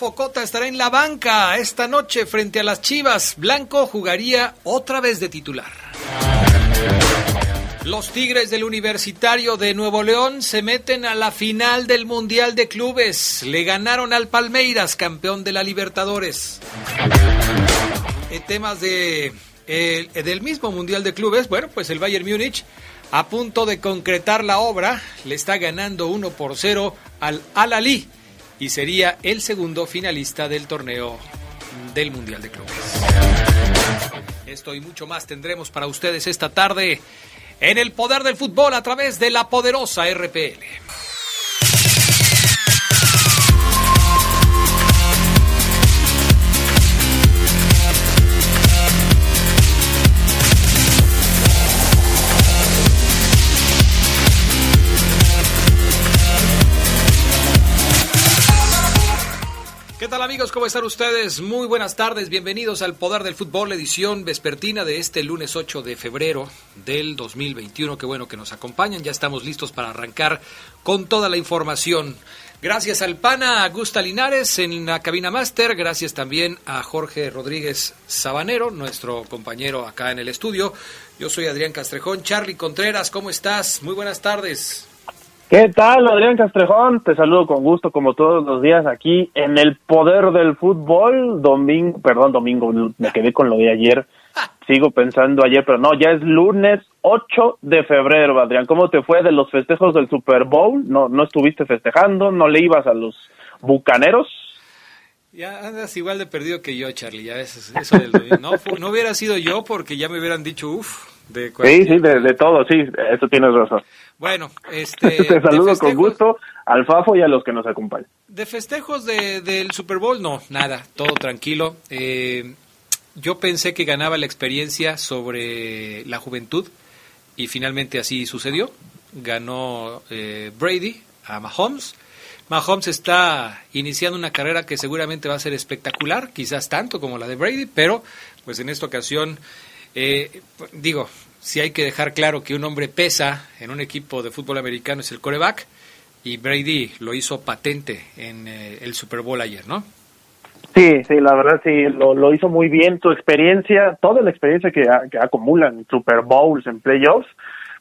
Focota estará en la banca esta noche frente a las Chivas. Blanco jugaría otra vez de titular. Los Tigres del Universitario de Nuevo León se meten a la final del Mundial de Clubes. Le ganaron al Palmeiras, campeón de la Libertadores. En temas de, del mismo Mundial de Clubes, bueno, pues el Bayern Múnich a punto de concretar la obra, le está ganando 1 por 0 al Al-Ali y sería el segundo finalista del torneo del Mundial de Clubes. Esto y mucho más tendremos para ustedes esta tarde en el poder del fútbol a través de la poderosa RPL. Amigos? ¿Cómo están ustedes? Muy buenas tardes, bienvenidos al Poder del Fútbol, edición vespertina de este lunes 8 de febrero del 2021. Qué bueno que nos acompañan, ya estamos listos para arrancar con toda la información. Gracias al PANA Augusta Linares en la cabina máster, gracias también a Jorge Rodríguez Sabanero, nuestro compañero acá en el estudio. Yo soy Adrián Castrejón. Charlie Contreras, ¿cómo estás? Muy buenas tardes. ¿Qué tal, Adrián Castrejón? Te saludo con gusto, como todos los días, aquí en el poder del fútbol. Domingo, perdón, domingo, me quedé con lo de ayer. Sigo pensando ayer, pero no, ya es lunes 8 de febrero, Adrián. ¿Cómo te fue de los festejos del Super Bowl? ¿No, no estuviste festejando? ¿No le ibas a los bucaneros? Ya andas igual de perdido que yo, Charlie. Ya eso, eso del, no, no hubiera sido yo porque ya me hubieran dicho, uff, de Sí, sí, de, todo, sí, eso tienes razón. Bueno, este... Te saludo con gusto al Fafo y a los que nos acompañan. De festejos de, del Super Bowl, no, nada, todo tranquilo. Eh, yo pensé que ganaba la experiencia sobre la juventud y finalmente así sucedió. Ganó eh, Brady a Mahomes. Mahomes está iniciando una carrera que seguramente va a ser espectacular, quizás tanto como la de Brady, pero pues en esta ocasión eh, digo, si hay que dejar claro que un hombre pesa en un equipo de fútbol americano es el coreback y Brady lo hizo patente en eh, el Super Bowl ayer, ¿no? Sí, sí, la verdad sí, lo, hizo muy bien. Tu experiencia, toda la experiencia que, que acumulan Super Bowls, en playoffs,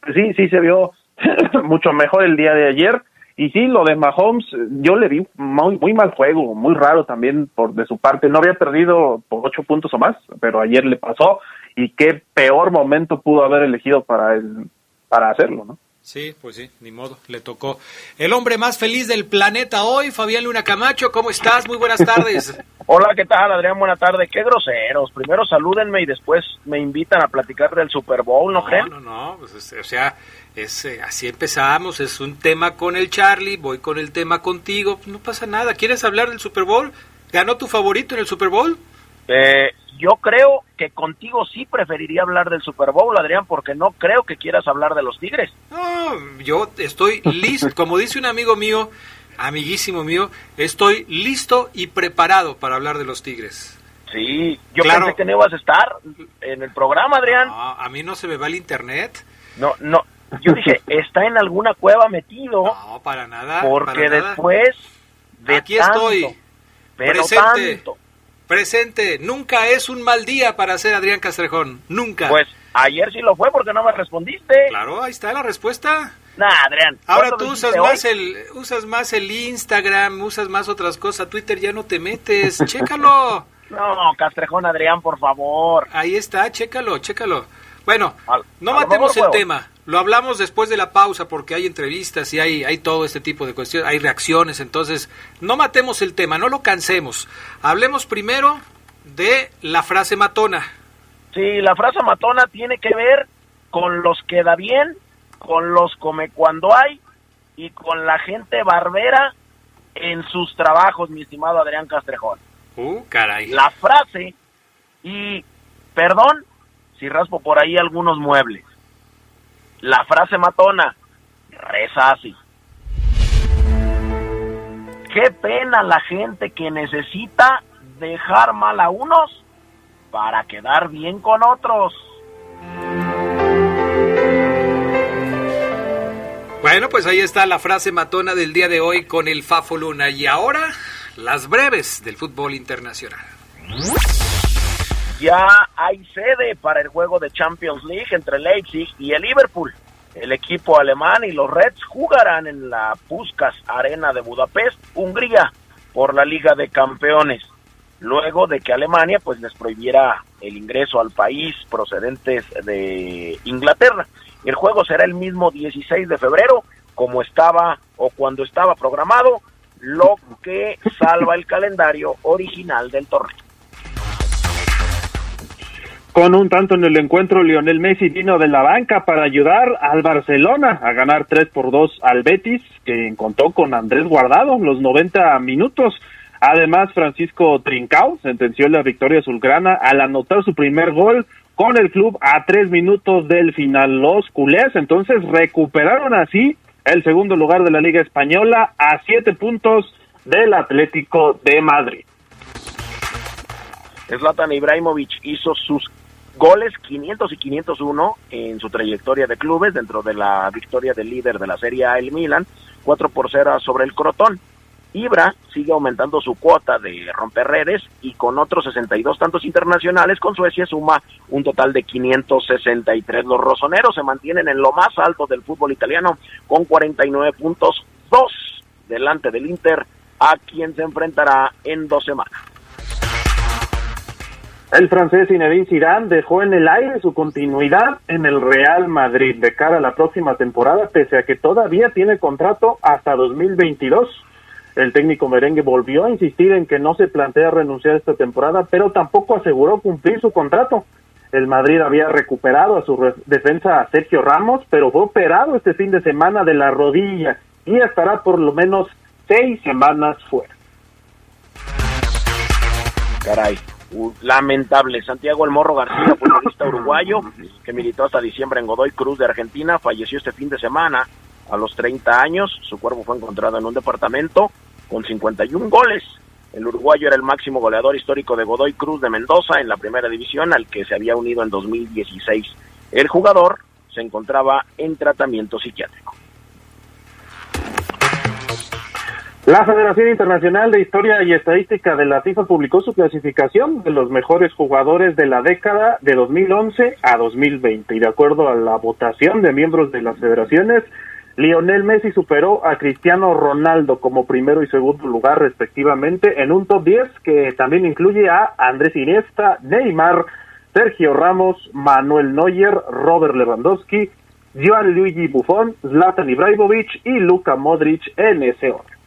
pues sí, sí se vio mucho mejor el día de ayer. Y sí, lo de Mahomes, yo le vi muy, muy mal juego, muy raro también por de su parte. No había perdido por ocho puntos o más, pero ayer le pasó y qué peor momento pudo haber elegido para, el, para hacerlo, ¿no? Sí, pues sí, ni modo, le tocó. El hombre más feliz del planeta hoy, Fabián Luna Camacho, ¿cómo estás? Muy buenas tardes. Hola, ¿qué tal, Adrián? Buenas tardes. Qué groseros. Primero salúdenme y después me invitan a platicar del Super Bowl, ¿no, creen? No, no, pues, o sea, es, eh, así empezamos, es un tema con el Charlie, voy con el tema contigo, no pasa nada. ¿Quieres hablar del Super Bowl? ¿Ganó tu favorito en el Super Bowl? Eh, yo creo que contigo sí preferiría hablar del Super Bowl, Adrián, porque no creo que quieras hablar de los Tigres. No, yo estoy listo, como dice un amigo mío, amiguísimo mío, estoy listo y preparado para hablar de los Tigres. Sí, yo pensé que no ibas a estar en el programa, Adrián. a mí no se me va el internet. No, no, yo dije, está en alguna cueva metido. No, para nada. Porque después de Aquí estoy, presente. Presente, nunca es un mal día para ser Adrián Castrejón, nunca. Pues ayer sí lo fue porque no me respondiste. Claro, ahí está la respuesta. Nah, Adrián. Ahora tú usas más el usas más el Instagram, usas más otras cosas, Twitter ya no te metes, chécalo. No, Castrejón Adrián, por favor. Ahí está, chécalo, chécalo. Bueno, no matemos el tema. Lo hablamos después de la pausa porque hay entrevistas y hay, hay todo este tipo de cuestiones, hay reacciones, entonces no matemos el tema, no lo cansemos. Hablemos primero de la frase matona. Sí, la frase matona tiene que ver con los que da bien, con los come cuando hay y con la gente barbera en sus trabajos, mi estimado Adrián Castrejón. Uh, caray. La frase, y perdón si raspo por ahí algunos muebles, la frase matona reza así. Qué pena la gente que necesita dejar mal a unos para quedar bien con otros. Bueno, pues ahí está la frase matona del día de hoy con el Fafo Luna. Y ahora, las breves del fútbol internacional. Ya hay sede para el juego de Champions League entre Leipzig y el Liverpool. El equipo alemán y los Reds jugarán en la Puskas Arena de Budapest, Hungría, por la Liga de Campeones, luego de que Alemania pues les prohibiera el ingreso al país procedentes de Inglaterra. El juego será el mismo 16 de febrero, como estaba o cuando estaba programado, lo que salva el calendario original del torneo. Con un tanto en el encuentro, Lionel Messi vino de la banca para ayudar al Barcelona a ganar 3 por 2 al Betis, que contó con Andrés Guardado los 90 minutos. Además, Francisco Trincao sentenció la victoria azulgrana al anotar su primer gol con el club a tres minutos del final. Los culés entonces recuperaron así el segundo lugar de la Liga Española a siete puntos del Atlético de Madrid. Zlatan Ibrahimovic hizo sus goles 500 y 501 en su trayectoria de clubes dentro de la victoria del líder de la Serie A, el Milan, 4 por 0 sobre el Crotón. Ibra sigue aumentando su cuota de romper redes y con otros 62 tantos internacionales con Suecia suma un total de 563. Los rosoneros se mantienen en lo más alto del fútbol italiano con 49 puntos, dos delante del Inter, a quien se enfrentará en dos semanas. El francés Zinedine Zidane dejó en el aire su continuidad en el Real Madrid de cara a la próxima temporada, pese a que todavía tiene contrato hasta 2022. El técnico merengue volvió a insistir en que no se plantea renunciar esta temporada, pero tampoco aseguró cumplir su contrato. El Madrid había recuperado a su defensa a Sergio Ramos, pero fue operado este fin de semana de la rodilla y estará por lo menos seis semanas fuera. Caray, lamentable. Santiago El Morro García, futbolista uruguayo, que militó hasta diciembre en Godoy Cruz de Argentina, falleció este fin de semana a los 30 años. Su cuerpo fue encontrado en un departamento con 51 goles. El uruguayo era el máximo goleador histórico de Godoy Cruz de Mendoza en la primera división, al que se había unido en 2016. El jugador se encontraba en tratamiento psiquiátrico. La Federación Internacional de Historia y Estadística de la FIFA publicó su clasificación de los mejores jugadores de la década de 2011 a 2020 y de acuerdo a la votación de miembros de las federaciones, Lionel Messi superó a Cristiano Ronaldo como primero y segundo lugar respectivamente en un top 10 que también incluye a Andrés Iniesta, Neymar, Sergio Ramos, Manuel Neuer, Robert Lewandowski, Luigi Buffon, Zlatan Ibrahimovic y Luka Modric en ese orden.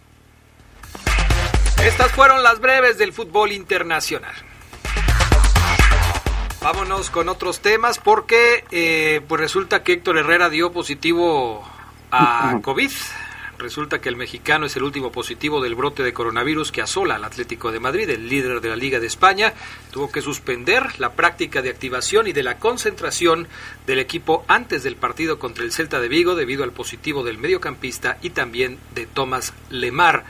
Estas fueron las breves del fútbol internacional. Vámonos con otros temas porque eh, pues resulta que Héctor Herrera dio positivo a COVID. Resulta que el mexicano es el último positivo del brote de coronavirus que asola al Atlético de Madrid, el líder de la Liga de España. Tuvo que suspender la práctica de activación y de la concentración del equipo antes del partido contra el Celta de Vigo debido al positivo del mediocampista y también de Tomás Lemar.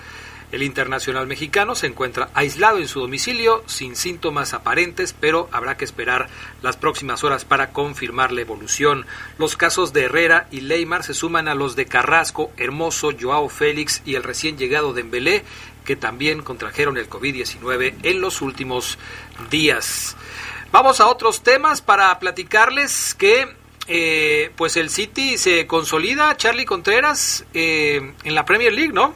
El internacional mexicano se encuentra aislado en su domicilio sin síntomas aparentes, pero habrá que esperar las próximas horas para confirmar la evolución. Los casos de Herrera y Leymar se suman a los de Carrasco, Hermoso, Joao Félix y el recién llegado de Embelé, que también contrajeron el COVID-19 en los últimos días. Vamos a otros temas para platicarles que eh, pues el City se consolida, Charlie Contreras, eh, en la Premier League, ¿no?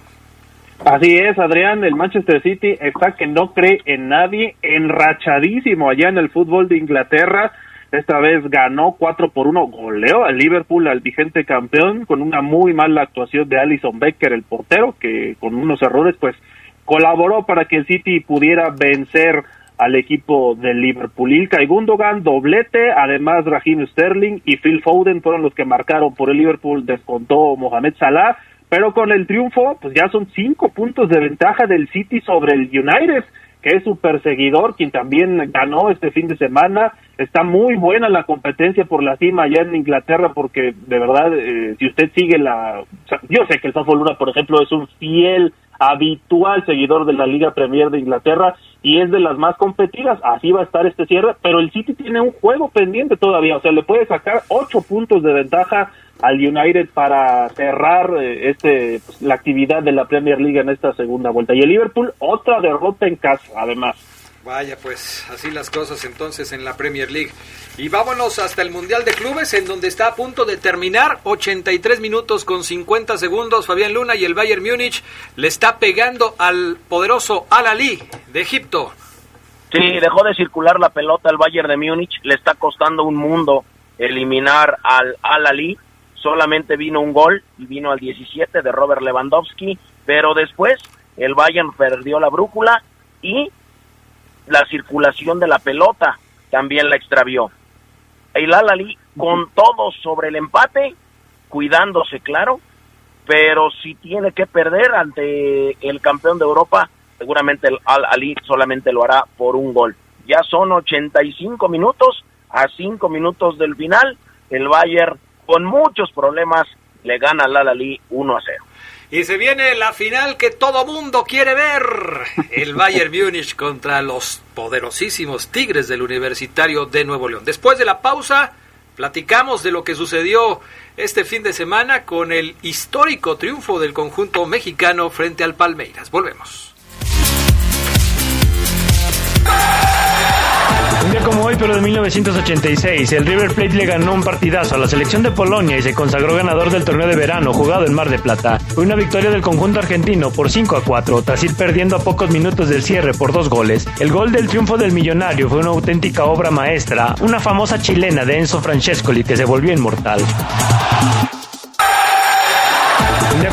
Así es, Adrián, el Manchester City está que no cree en nadie, enrachadísimo allá en el fútbol de Inglaterra. Esta vez ganó 4 por 1, goleó al Liverpool, al vigente campeón, con una muy mala actuación de Alison Becker, el portero, que con unos errores pues colaboró para que el City pudiera vencer al equipo del Liverpool. Ilkay Gundogan, doblete, además Raheem Sterling y Phil Foden fueron los que marcaron por el Liverpool, descontó Mohamed Salah pero con el triunfo, pues ya son cinco puntos de ventaja del City sobre el United, que es su perseguidor, quien también ganó este fin de semana. Está muy buena la competencia por la cima allá en Inglaterra, porque de verdad, eh, si usted sigue la... yo sé que el Fafo Luna, por ejemplo, es un fiel habitual seguidor de la Liga Premier de Inglaterra y es de las más competidas, así va a estar este cierre, pero el City tiene un juego pendiente todavía, o sea, le puede sacar ocho puntos de ventaja al United para cerrar eh, este pues, la actividad de la Premier League en esta segunda vuelta y el Liverpool otra derrota en casa, además. Vaya, pues así las cosas entonces en la Premier League. Y vámonos hasta el Mundial de Clubes, en donde está a punto de terminar. 83 minutos con 50 segundos. Fabián Luna y el Bayern Múnich le está pegando al poderoso Al Ali de Egipto. Sí, dejó de circular la pelota el Bayern de Múnich. Le está costando un mundo eliminar al Al Ali. Solamente vino un gol y vino al 17 de Robert Lewandowski. Pero después el Bayern perdió la brújula y la circulación de la pelota también la extravió. El Al-Ali con todo sobre el empate, cuidándose, claro, pero si tiene que perder ante el campeón de Europa, seguramente el Al-Ali solamente lo hará por un gol. Ya son 85 minutos, a 5 minutos del final, el Bayern con muchos problemas le gana al Al-Ali 1 a 0. Y se viene la final que todo mundo quiere ver. El Bayern Múnich contra los poderosísimos Tigres del Universitario de Nuevo León. Después de la pausa, platicamos de lo que sucedió este fin de semana con el histórico triunfo del conjunto mexicano frente al Palmeiras. Volvemos. Un día como hoy, pero de 1986, el River Plate le ganó un partidazo a la selección de Polonia y se consagró ganador del torneo de verano jugado en Mar de Plata. Fue una victoria del conjunto argentino por 5 a 4, tras ir perdiendo a pocos minutos del cierre por dos goles. El gol del triunfo del millonario fue una auténtica obra maestra, una famosa chilena de Enzo Francescoli que se volvió inmortal.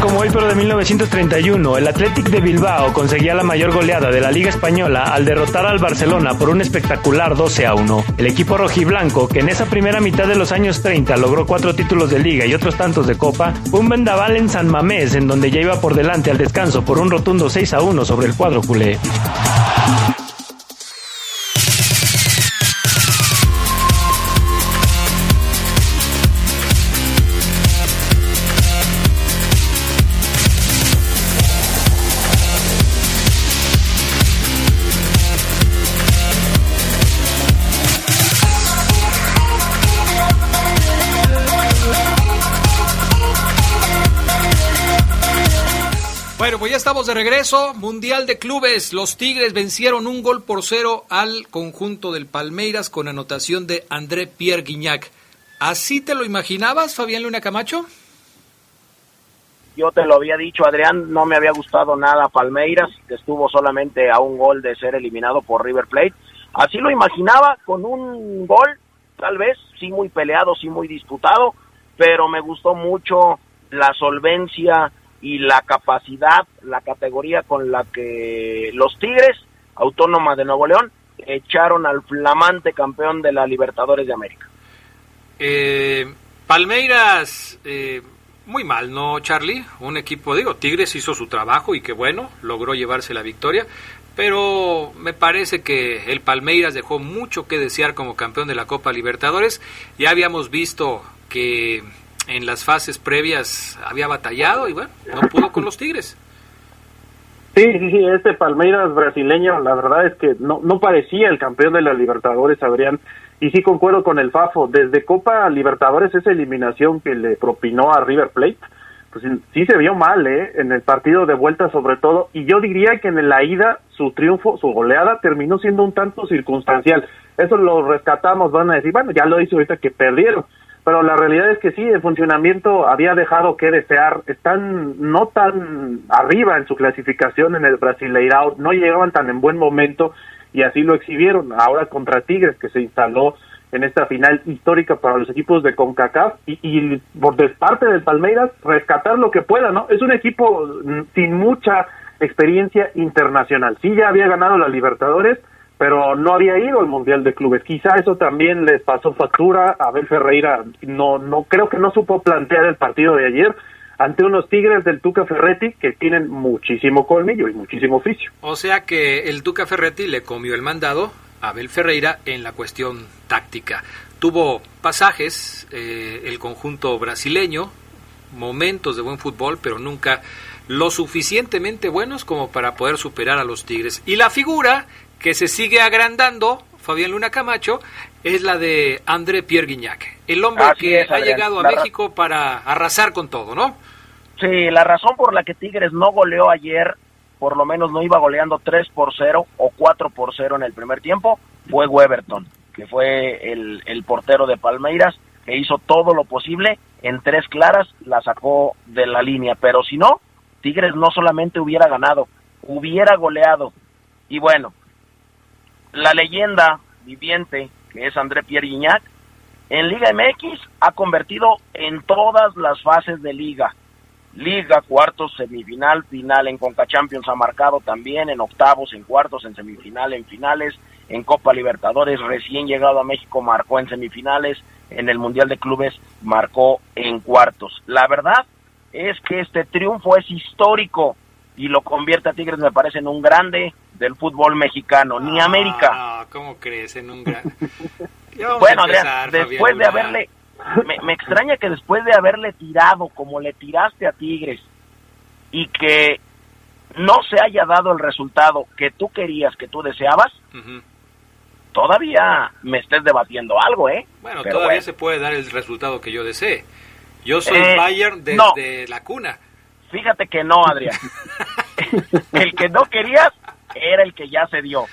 Como hoy, pero de 1931, el Athletic de Bilbao conseguía la mayor goleada de la Liga Española al derrotar al Barcelona por un espectacular 12 a 1. El equipo rojiblanco, que en esa primera mitad de los años 30 logró cuatro títulos de Liga y otros tantos de Copa, fue un vendaval en San Mamés, en donde ya iba por delante al descanso por un rotundo 6 a 1 sobre el cuadro culé. De regreso. Mundial de Clubes. Los Tigres vencieron un gol por cero al conjunto del Palmeiras con anotación de André Pierre Guignac. ¿Así te lo imaginabas, Fabián Luna Camacho? Yo te lo había dicho, Adrián, no me había gustado nada Palmeiras, que estuvo solamente a un gol de ser eliminado por River Plate. Así lo imaginaba, con un gol, tal vez, sí muy peleado, sí muy disputado, pero me gustó mucho la solvencia y la capacidad, la categoría con la que los Tigres, Autónoma de Nuevo León, echaron al flamante campeón de la Libertadores de América. Eh, Palmeiras, eh, muy mal, ¿no, Charlie? Un equipo, digo, Tigres hizo su trabajo y que bueno, logró llevarse la victoria, pero me parece que el Palmeiras dejó mucho que desear como campeón de la Copa Libertadores. Ya habíamos visto que en las fases previas había batallado y bueno, no pudo con los Tigres. Sí, sí, sí, este Palmeiras brasileño, la verdad es que no, no parecía el campeón de la Libertadores, Adrián, y sí concuerdo con el Fafo, desde Copa Libertadores esa eliminación que le propinó a River Plate, pues sí se vio mal, ¿eh? En el partido de vuelta sobre todo, y yo diría que en la ida su triunfo, su goleada terminó siendo un tanto circunstancial. Eso lo rescatamos, van a decir, bueno, ya lo hizo ahorita que perdieron, pero la realidad es que sí, el funcionamiento había dejado que desear. Están no tan arriba en su clasificación en el Brasileirao, no llegaban tan en buen momento y así lo exhibieron. Ahora contra Tigres, que se instaló en esta final histórica para los equipos de CONCACAF y, y por parte del Palmeiras rescatar lo que pueda, ¿no? Es un equipo sin mucha experiencia internacional. Sí ya había ganado la Libertadores, pero no había ido al Mundial de Clubes. Quizá eso también les pasó factura. Abel Ferreira no, no creo que no supo plantear el partido de ayer. ante unos Tigres del Tuca Ferretti que tienen muchísimo colmillo y muchísimo oficio. O sea que el Tuca Ferretti le comió el mandado a Abel Ferreira en la cuestión táctica. Tuvo pasajes eh, el conjunto brasileño, momentos de buen fútbol, pero nunca lo suficientemente buenos como para poder superar a los Tigres. Y la figura que se sigue agrandando, Fabián Luna Camacho, es la de André Pierre Guignac, el hombre que ha llegado a México para arrasar con todo, ¿no? Sí, la razón por la que Tigres no goleó ayer, por lo menos no iba goleando 3 por 0 o 4 por 0 en el primer tiempo, fue Weberton, que fue el, el portero de Palmeiras, que hizo todo lo posible, en tres claras la sacó de la línea, pero si no, Tigres no solamente hubiera ganado, hubiera goleado. Y bueno, la leyenda viviente que es André Pierre Guignac, en Liga MX ha convertido en todas las fases de liga. Liga, cuartos, semifinal, final en Conca Champions ha marcado también, en octavos, en cuartos, en semifinal, en finales, en Copa Libertadores, recién llegado a México marcó en semifinales, en el Mundial de Clubes marcó en cuartos. La verdad es que este triunfo es histórico y lo convierte a Tigres, me parece, en un grande del fútbol mexicano, ni Ah, América. No, ¿cómo crees? En un gran... Bueno, Adrián, después de haberle, me, me, extraña que después de haberle tirado como le tiraste a Tigres y que no se haya dado el resultado que tú querías, que tú deseabas, uh -huh. todavía me estés debatiendo algo, ¿eh? Bueno, Pero todavía bueno. se puede dar el resultado que yo desee. Yo soy eh, Bayern desde no. la cuna. Fíjate que no, Adrián. el que no querías era el que ya se dio.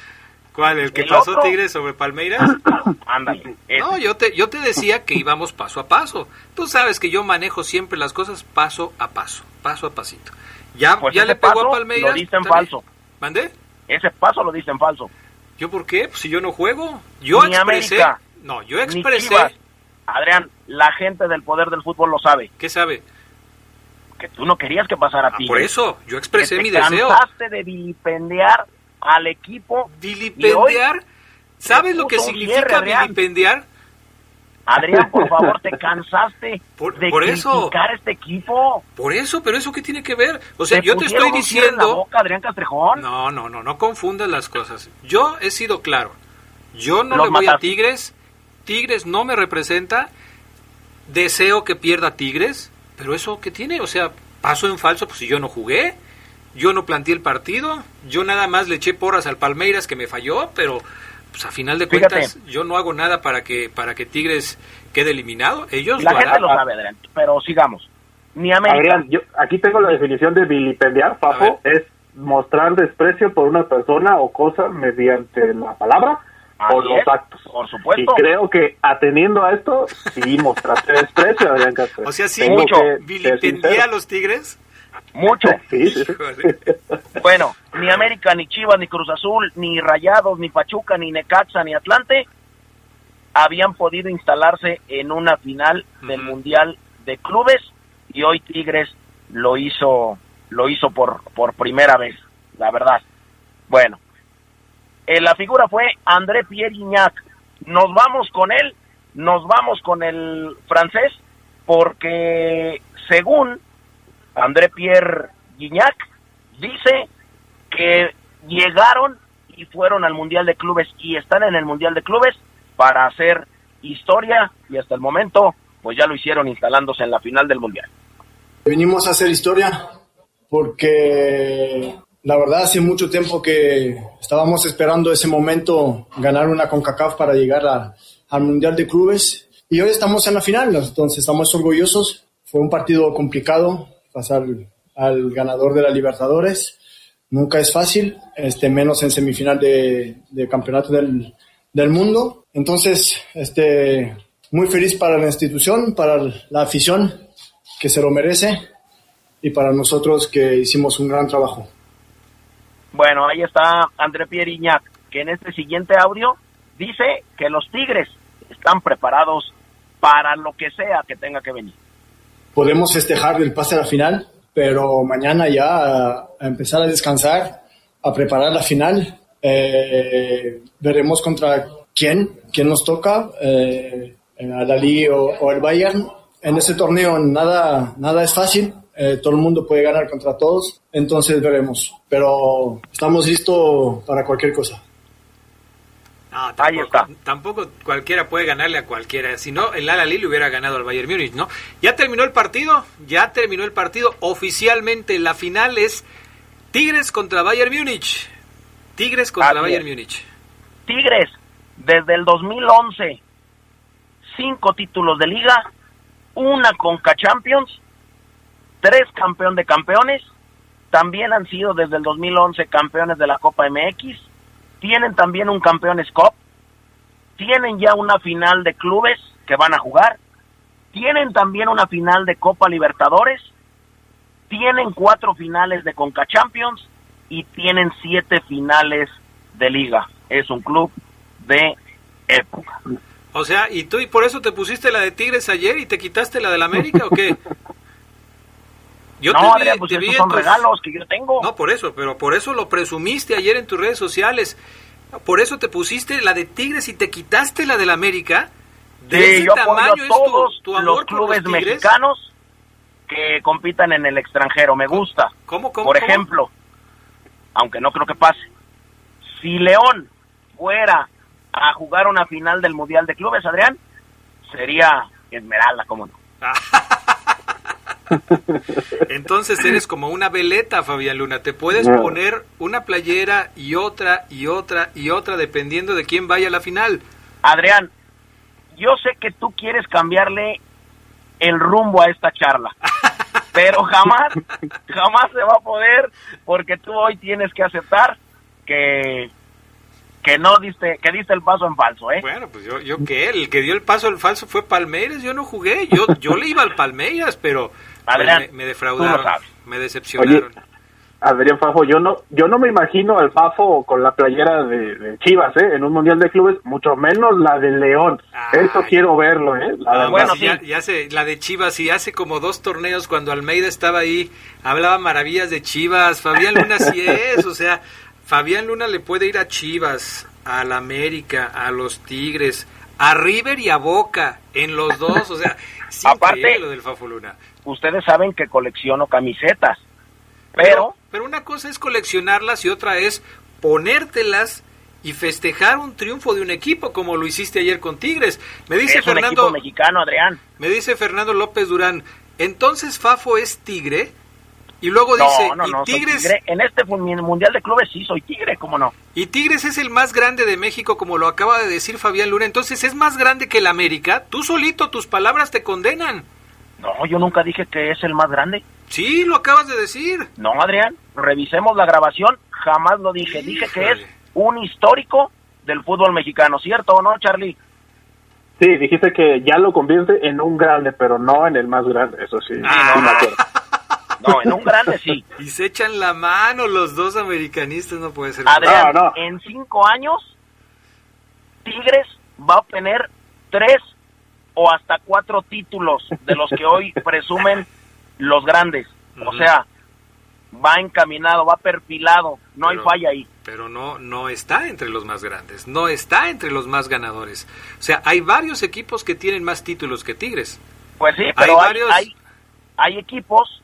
¿Cuál? ¿El que ¿El pasó otro? Tigres sobre Palmeiras? Ándale. No, yo te, yo te decía que íbamos paso a paso. Tú sabes que yo manejo siempre las cosas paso a paso, paso a pasito. Ya, pues ya le pegó a Palmeiras. Lo diste en falso. ¿Mandé? Ese paso lo diste en falso. ¿Yo por qué? Pues si yo no juego. Yo ni expresé. América, no, yo expresé. Adrián, la gente del poder del fútbol lo sabe. ¿Qué sabe? Que tú no querías que pasara a ah, ti. Por eso, yo expresé que mi te deseo. cansaste de vilipendiar al equipo. ¿Vilipendiar? ¿Sabes lo que significa vilipendiar? Adrián, por favor, te cansaste por, de por eso. criticar este equipo. Por eso, pero eso qué tiene que ver? O sea, ¿Te yo te estoy diciendo. La boca, Adrián Castrejón? No, no, no, no confundas las cosas. Yo he sido claro. Yo no Los le voy a Tigres. Tigres no me representa. Deseo que pierda Tigres. Pero eso qué tiene? O sea, paso en falso, pues si yo no jugué. Yo no planteé el partido. Yo nada más le eché porras al Palmeiras que me falló, pero pues a final de cuentas Fíjate. yo no hago nada para que para que Tigres quede eliminado. Ellos la lo gente harán. lo sabe, Adrián, pero sigamos. Ni América. Adrián, yo aquí tengo la definición de vilipendiar, Papo, es mostrar desprecio por una persona o cosa mediante la palabra O los actos. Por supuesto. Y creo que atendiendo a esto, sí mostraste desprecio, Adrián Castro. O sea, sí, Tengo mucho. ¿Vilipendié a los Tigres? Mucho. Sí, sí. Bueno, ni América, ni Chivas, ni Cruz Azul, ni Rayados, ni Pachuca, ni Necaxa, ni Atlante habían podido instalarse en una final del Ujú. Mundial de Clubes y hoy Tigres lo hizo lo hizo por por primera vez, la verdad. Bueno, eh, la figura fue André Pierre Gignac. Nos vamos con él, nos vamos con el francés porque según André Pierre Gignac dice que llegaron y fueron al Mundial de Clubes y están en el Mundial de Clubes para hacer historia y hasta el momento pues ya lo hicieron instalándose en la final del Mundial. Venimos a hacer historia porque la verdad hace mucho tiempo que estábamos esperando ese momento, ganar una CONCACAF para llegar al Mundial de Clubes y hoy estamos en la final, entonces estamos orgullosos. Fue un partido complicado pasar al ganador de la Libertadores. Nunca es fácil, este, menos en semifinal de, de campeonato del, del mundo. Entonces, este, muy feliz para la institución, para la afición que se lo merece y para nosotros que hicimos un gran trabajo. Bueno, ahí está André Pierre Gignac, que en este siguiente audio dice que los Tigres están preparados para lo que sea que tenga que venir. Podemos festejar el pase a la final, pero mañana ya a, a empezar a descansar, a preparar la final. Eh, veremos contra quién, quién nos toca, eh, al Ali o, o el Bayern. En ese torneo nada, nada es fácil. Eh, todo el mundo puede ganar contra todos, entonces veremos. Pero estamos listos para cualquier cosa. No, tampoco, Ahí está. Tampoco cualquiera puede ganarle a cualquiera. Si no, el Al le hubiera ganado al Bayern Múnich, ¿no? Ya terminó el partido, ya terminó el partido. Oficialmente la final es Tigres contra Bayern Múnich. Tigres contra Bayern Múnich. Tigres, desde el 2011, cinco títulos de liga, una Conca Champions, tres campeón de campeones, también han sido desde el 2011 campeones de la Copa MX, tienen también un campeones Cup, tienen ya una final de clubes que van a jugar, tienen también una final de Copa Libertadores, tienen cuatro finales de Conca Champions y tienen siete finales de liga. Es un club de época. O sea, ¿y tú y por eso te pusiste la de Tigres ayer y te quitaste la del América o qué? Yo no, te pues estos son regalos que yo tengo. No, por eso, pero por eso lo presumiste ayer en tus redes sociales. Por eso te pusiste la de Tigres y te quitaste la del América. De ese tamaño todos tu, amor los clubes mexicanos que compitan en el extranjero. Me gusta. ¿Cómo, cómo Por ejemplo, aunque no creo que pase, si León fuera a jugar una final del Mundial de Clubes, Adrián, sería Esmeralda, ¿cómo no? Entonces eres como una veleta, Fabián Luna. Te puedes poner una playera y otra y otra y otra dependiendo de quién vaya a la final. Adrián, yo sé que tú quieres cambiarle el rumbo a esta charla, pero jamás, jamás se va a poder porque tú hoy tienes que aceptar que que no diste, que diste el paso en falso, ¿eh? Bueno, pues yo, yo qué, el que dio el paso en falso fue Palmeiras, yo no jugué, yo, yo le iba al Palmeiras, pero me, defraudaron, me decepcionaron. Adrián Fafo, yo no, yo no me imagino al Fafo con la playera de, Chivas, ¿eh? En un mundial de clubes, mucho menos la de León. Eso quiero verlo, ¿eh? La, bueno, ya, ya la de Chivas, y hace como dos torneos cuando Almeida estaba ahí, hablaba maravillas de Chivas. Fabián Luna sí es, o sea, Fabián Luna le puede ir a Chivas, al América, a los Tigres, a River y a Boca, en los dos, o sea, sí Aparte, lo del Fafo Luna. Ustedes saben que colecciono camisetas, pero... Pero una cosa es coleccionarlas y otra es ponértelas y festejar un triunfo de un equipo como lo hiciste ayer con Tigres. Me dice Fernando un mexicano, Adrián. Me dice Fernando López Durán, entonces Fafo es Tigre. Y luego dice, Tigres... En este Mundial de Clubes sí soy Tigre, ¿cómo no? Y Tigres es el más grande de México, como lo acaba de decir Fabián Luna. Entonces, ¿es más grande que el América? Tú solito, tus palabras te condenan. No, yo nunca dije que es el más grande. Sí, lo acabas de decir. No, Adrián, revisemos la grabación. Jamás lo dije. Dije que es un histórico del fútbol mexicano, ¿cierto o no, Charlie? Sí, dijiste que ya lo convierte en un grande, pero no en el más grande, eso sí. Ah. No, en un grande sí. Y se echan la mano los dos americanistas, no puede ser. Adrián, en cinco años, Tigres va a obtener tres o hasta cuatro títulos de los que hoy presumen los grandes. O sea, va encaminado, va perfilado, no hay falla ahí. Pero no, no está entre los más grandes, no está entre los más ganadores. O sea, hay varios equipos que tienen más títulos que Tigres. Pues sí, pero hay, varios... hay, hay equipos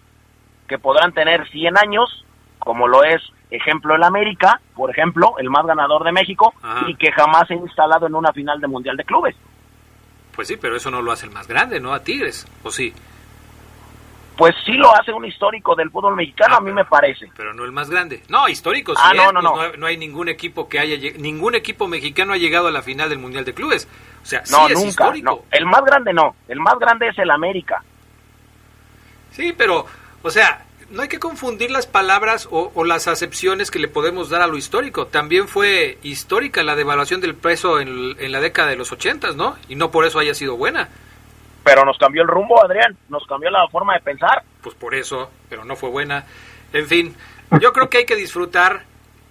que podrán tener 100 años, como lo es, ejemplo, el América, por ejemplo, el más ganador de México, y que jamás se ha instalado en una final de Mundial de Clubes. Pues sí, pero eso no lo hace el más grande, ¿no? A Tigres, ¿o sí? Pues sí lo hace un histórico del fútbol mexicano, a mí me parece. Pero no el más grande. No, histórico sí. Ah, no, no, pues no. no, hay ningún equipo que haya ningún equipo mexicano ha llegado a la final del Mundial de Clubes. O sea, no, sí es nunca, histórico. El más grande no, el más grande es el América. Sí, pero o sea, no hay que confundir las palabras o, las acepciones que le podemos dar a lo histórico. También fue histórica la devaluación del peso en, la década de los ochentas, ¿no? Y no por eso haya sido buena. Pero nos cambió el rumbo, Adrián. Nos cambió la forma de pensar. Pues por eso, pero no fue buena. En fin, yo creo que hay que disfrutar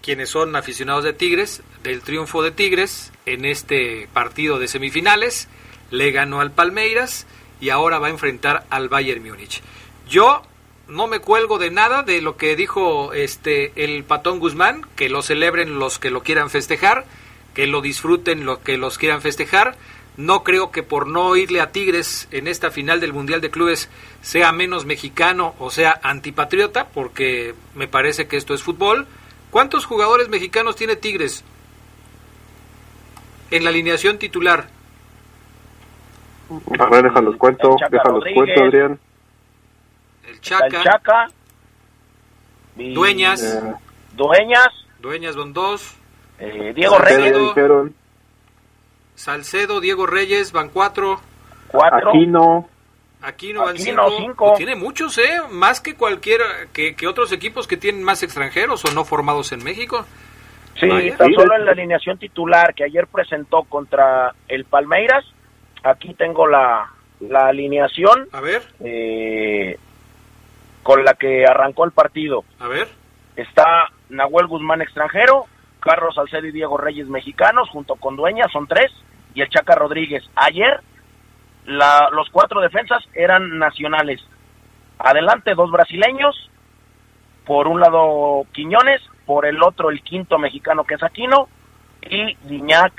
quienes son aficionados de Tigres, del triunfo de Tigres en este partido de semifinales. Le ganó al Palmeiras y ahora va a enfrentar al Bayern Múnich. Yo no me cuelgo de nada de lo que dijo este el Patón Guzmán, que lo celebren los que lo quieran festejar, que lo disfruten los que los quieran festejar, No creo que por no irle a Tigres en esta final del Mundial de Clubes sea menos mexicano o sea antipatriota, porque me parece que esto es fútbol. ¿Cuántos jugadores mexicanos tiene Tigres en la alineación titular? A ver, déjalos cuento, déjalos cuento, Adrián. Chaca. El Chaca. Dueñas. Eh, Dueñas. Dueñas con dos. Eh, Diego Salcedo. Reyes. Salcedo, Diego Reyes, van cuatro. Cuatro. Aquino, Aquino van Aquino, cinco. cinco. Pues tiene muchos, ¿eh? Más que cualquiera, que, que otros equipos que tienen más extranjeros o no formados en México. Sí, Vaya. tan solo en la alineación titular que ayer presentó contra el Palmeiras. Aquí tengo la, la alineación A ver, eh, con la que arrancó el partido. a ver. Está Nahuel Guzmán extranjero, Carlos Salcedo y Diego Reyes mexicanos, junto con Dueña, son tres, y el Chaca Rodríguez. Ayer la- los cuatro defensas eran nacionales. Adelante dos brasileños, por un lado Quiñones, por el otro el quinto mexicano que es Aquino, y Guiñac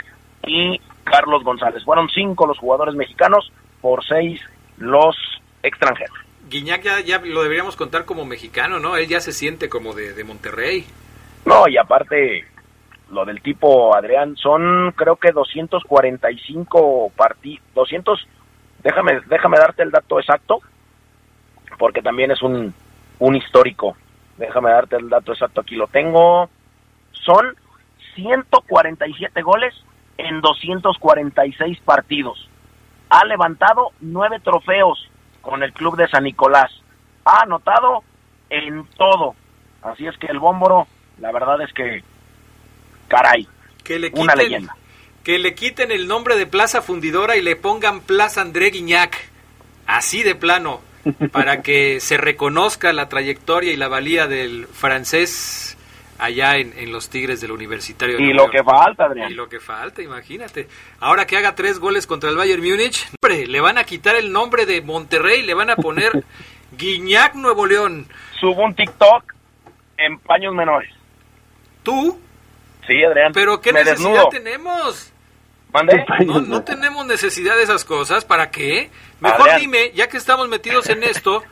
y Carlos González. Fueron cinco los jugadores mexicanos, por seis los extranjeros. Guiñac ya, ya lo deberíamos contar como mexicano, ¿no? Él ya se siente como de, Monterrey. No, y aparte, lo del tipo Adrián, son creo que 245 partidos, 200, déjame, déjame darte el dato exacto, porque también es un, un histórico. Déjame darte el dato exacto, aquí lo tengo. Son 147 goles en 246 partidos. Ha levantado nueve trofeos con el club de San Nicolás. Ha anotado en todo. Así es que el Bómboro, la verdad es que, caray, Que le una quiten, leyenda. que le quiten el nombre de Plaza Fundidora y le pongan Plaza André Guiñac. Así de plano. Para que se reconozca la trayectoria y la valía del francés allá en, en los Tigres del Universitario. de Y lo que falta, Y Adrián. lo que falta, imagínate. Ahora que haga tres goles contra el Bayern Múnich, hombre, le van a quitar el nombre de Monterrey, le van a poner Guiñac Nuevo León. Subo un TikTok en paños menores. ¿Tú? Sí, Adrián. ¿Pero qué me necesidad desnudo. tenemos? No, no tenemos necesidad de esas cosas. ¿Para qué? Mejor Adrián. dime, ya que estamos metidos en esto,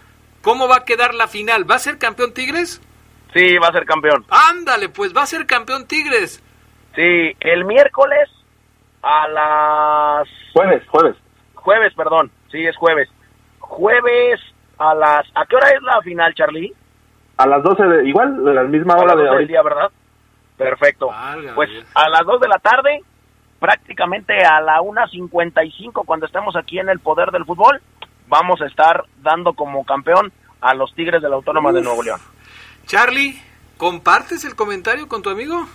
¿cómo va a quedar la final? ¿Va a ser campeón Tigres? Sí, va a ser campeón. Ándale, pues va a ser campeón Tigres. Sí, el miércoles a las jueves, jueves. jueves, perdón. Sí, es jueves. Jueves a las ¿A qué hora es la final, Charlie? A las 12, de, igual, a la misma A hora las de 12 del ahorita. día, ¿verdad? Perfecto. Válgame Pues a las 2 de la tarde, prácticamente a la 1.55, cuando estemos aquí en el poder del fútbol, vamos a estar dando como campeón a los Tigres de la Autónoma de Nuevo León. Charlie, ¿compartes el comentario con tu amigo?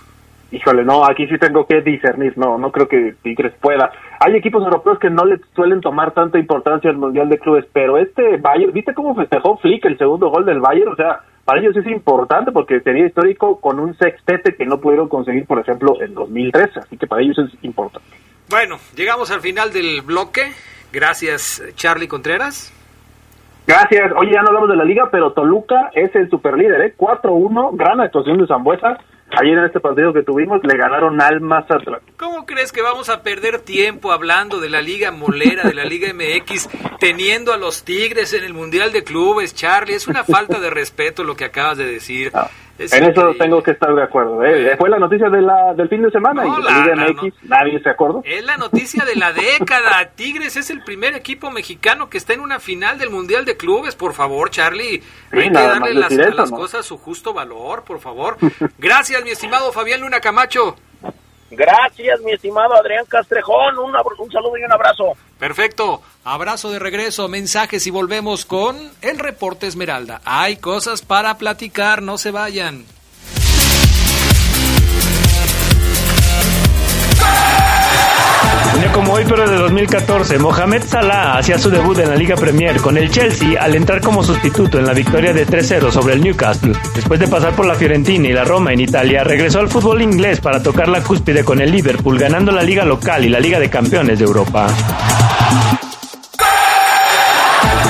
Híjole, no, aquí sí tengo que discernir, no, no creo que Tigres pueda. Hay equipos europeos que no le suelen tomar tanta importancia al Mundial de Clubes, pero este Bayern, ¿viste cómo festejó Flick el segundo gol del Bayern? O sea, para ellos es importante porque sería histórico con un sextete que no pudieron conseguir, por ejemplo, en 2003, así que para ellos es importante. Bueno, llegamos al final del bloque. Gracias, Charlie Contreras. Gracias. Oye, ya no hablamos de la liga, pero Toluca es el superlíder, ¿eh? 4-1, gran actuación de Zambuesa. Ayer en este partido que tuvimos le ganaron al Mazatlán. ¿Cómo crees que vamos a perder tiempo hablando de la Liga Molera, de la Liga MX, teniendo a los Tigres en el Mundial de Clubes, Charlie? Es una falta de respeto lo que acabas de decir. Es en eso tengo que estar de acuerdo. ¿eh? Fue la noticia de la, del fin de semana No, y la- Liga nadie se acordó. Es la noticia de la década. Tigres es el primer equipo mexicano que está en una final del Mundial de Clubes. Por favor, Charlie. Sí, hay que darle las, a las ¿no? cosas su justo valor, por favor. Gracias, mi estimado Fabián Luna Camacho. Gracias, mi estimado Adrián Castrejón. Un, saludo y un abrazo. Perfecto. Abrazo de regreso, mensajes y volvemos con el reporte Esmeralda. Hay cosas para platicar, no se vayan. Como hoy, pero de 2014, Mohamed Salah hacía su debut en la Liga Premier con el Chelsea al entrar como sustituto en la victoria de 3-0 sobre el Newcastle. Después de pasar por la Fiorentina y la Roma en Italia, regresó al fútbol inglés para tocar la cúspide con el Liverpool, ganando la Liga local y la Liga de Campeones de Europa.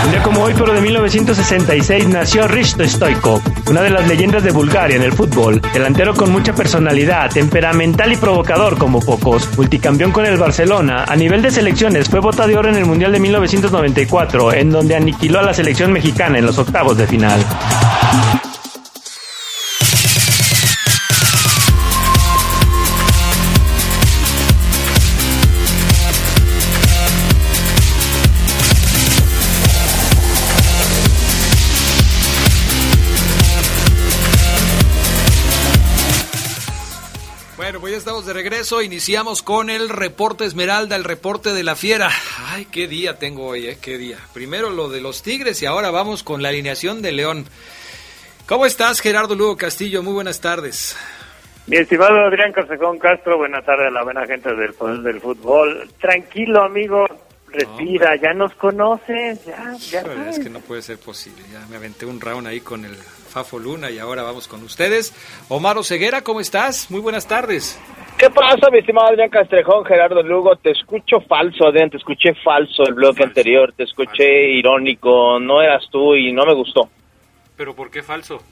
Un día como hoy, pero de 1966, nació Risto Stoico, una de las leyendas de Bulgaria en el fútbol, delantero con mucha personalidad, temperamental y provocador como pocos, multicampeón con el Barcelona, a nivel de selecciones fue bota de oro en el Mundial de 1994, en donde aniquiló a la selección mexicana en los octavos de final. Regreso. Iniciamos con el reporte Esmeralda, el reporte de la fiera. Ay, qué día tengo hoy, ¿eh? Qué día. Primero lo de los Tigres y ahora vamos con la alineación de León. ¿Cómo estás, Gerardo Lugo Castillo? Muy buenas tardes. Mi estimado Adrián Casejón Castro, buenas tardes a la buena gente del Poder del Fútbol. Tranquilo, amigo, respira, ya nos conoces, ya, ya. es que no puede ser posible. Ya me aventé un round ahí con el Fafo Luna y ahora vamos con ustedes. Omar Ceguera, ¿cómo estás? Muy buenas tardes. ¿Qué pasa, mi estimado Adrián Castrejón, Gerardo Lugo? Te escucho falso, Adrián, te escuché falso el bloque anterior, te escuché irónico, no eras tú y no me gustó. ¿Pero por qué falso?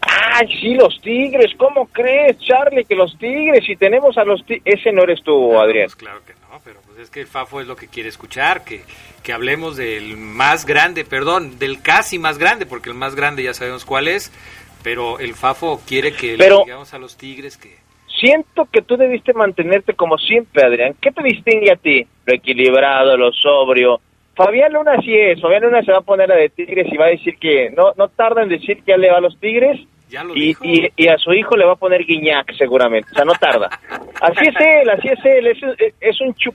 Ay, sí, los Tigres, ¿cómo crees, Charlie, que los Tigres, si tenemos a los Tigres, ese no eres tú, Adrián. Pues claro que no, pero pues es que el Fafo es lo que quiere escuchar, que, que hablemos del más grande, perdón, del casi más grande, porque el más grande ya sabemos cuál es, pero el Fafo quiere que pero, le digamos a los Tigres que... Siento que tú debiste mantenerte como siempre, Adrián. ¿Qué te distingue a ti? Lo equilibrado, lo sobrio. Fabián Luna sí es. Fabián Luna se va a poner a de Tigres y va a decir que no no tarda en decir que ya le va a los Tigres. Y, y, y, a su hijo le va a poner Guiñac seguramente. O sea, no tarda. Así es él, así es él. Es, es un chup.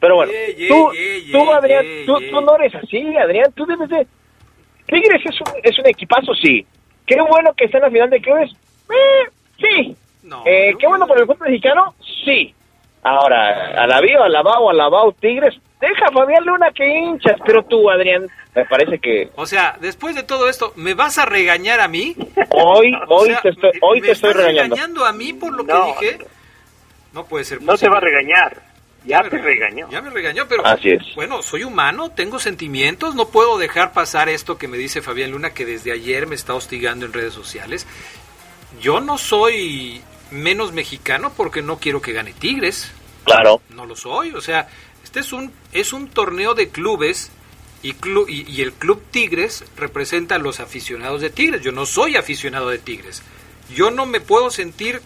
Pero bueno, Yeah, tú, yeah, tú yeah, Adrián, tú, tú no eres así, Adrián. Tú debes de... Tigres es un, es un equipazo, sí. Qué bueno que está en la final de clubes. Eh, sí. No, Eh, no, qué bueno por el fútbol mexicano, sí. Ahora, alabío, alabao, alabao, Tigres. Deja a Fabián Luna que hinchas, pero tú, Adrián, me parece que O sea, después de todo esto, ¿me vas a regañar a mí? hoy, O hoy sea, te estoy, hoy ¿me te estoy estás regañando. a mí por lo que No. dije? No puede ser No te va a posible. regañar, ya te regañó, regañó. Ya me regañó, pero Así es. bueno, soy humano, tengo sentimientos, no puedo dejar pasar esto que me dice Fabián Luna que desde ayer me está hostigando en redes sociales. Yo no soy menos mexicano porque no quiero que gane Tigres, Claro. no lo soy, o sea, este es un es un torneo de clubes y, clu- y, y el club Tigres representa a los aficionados de Tigres. Yo no soy aficionado de Tigres. Yo no me puedo sentir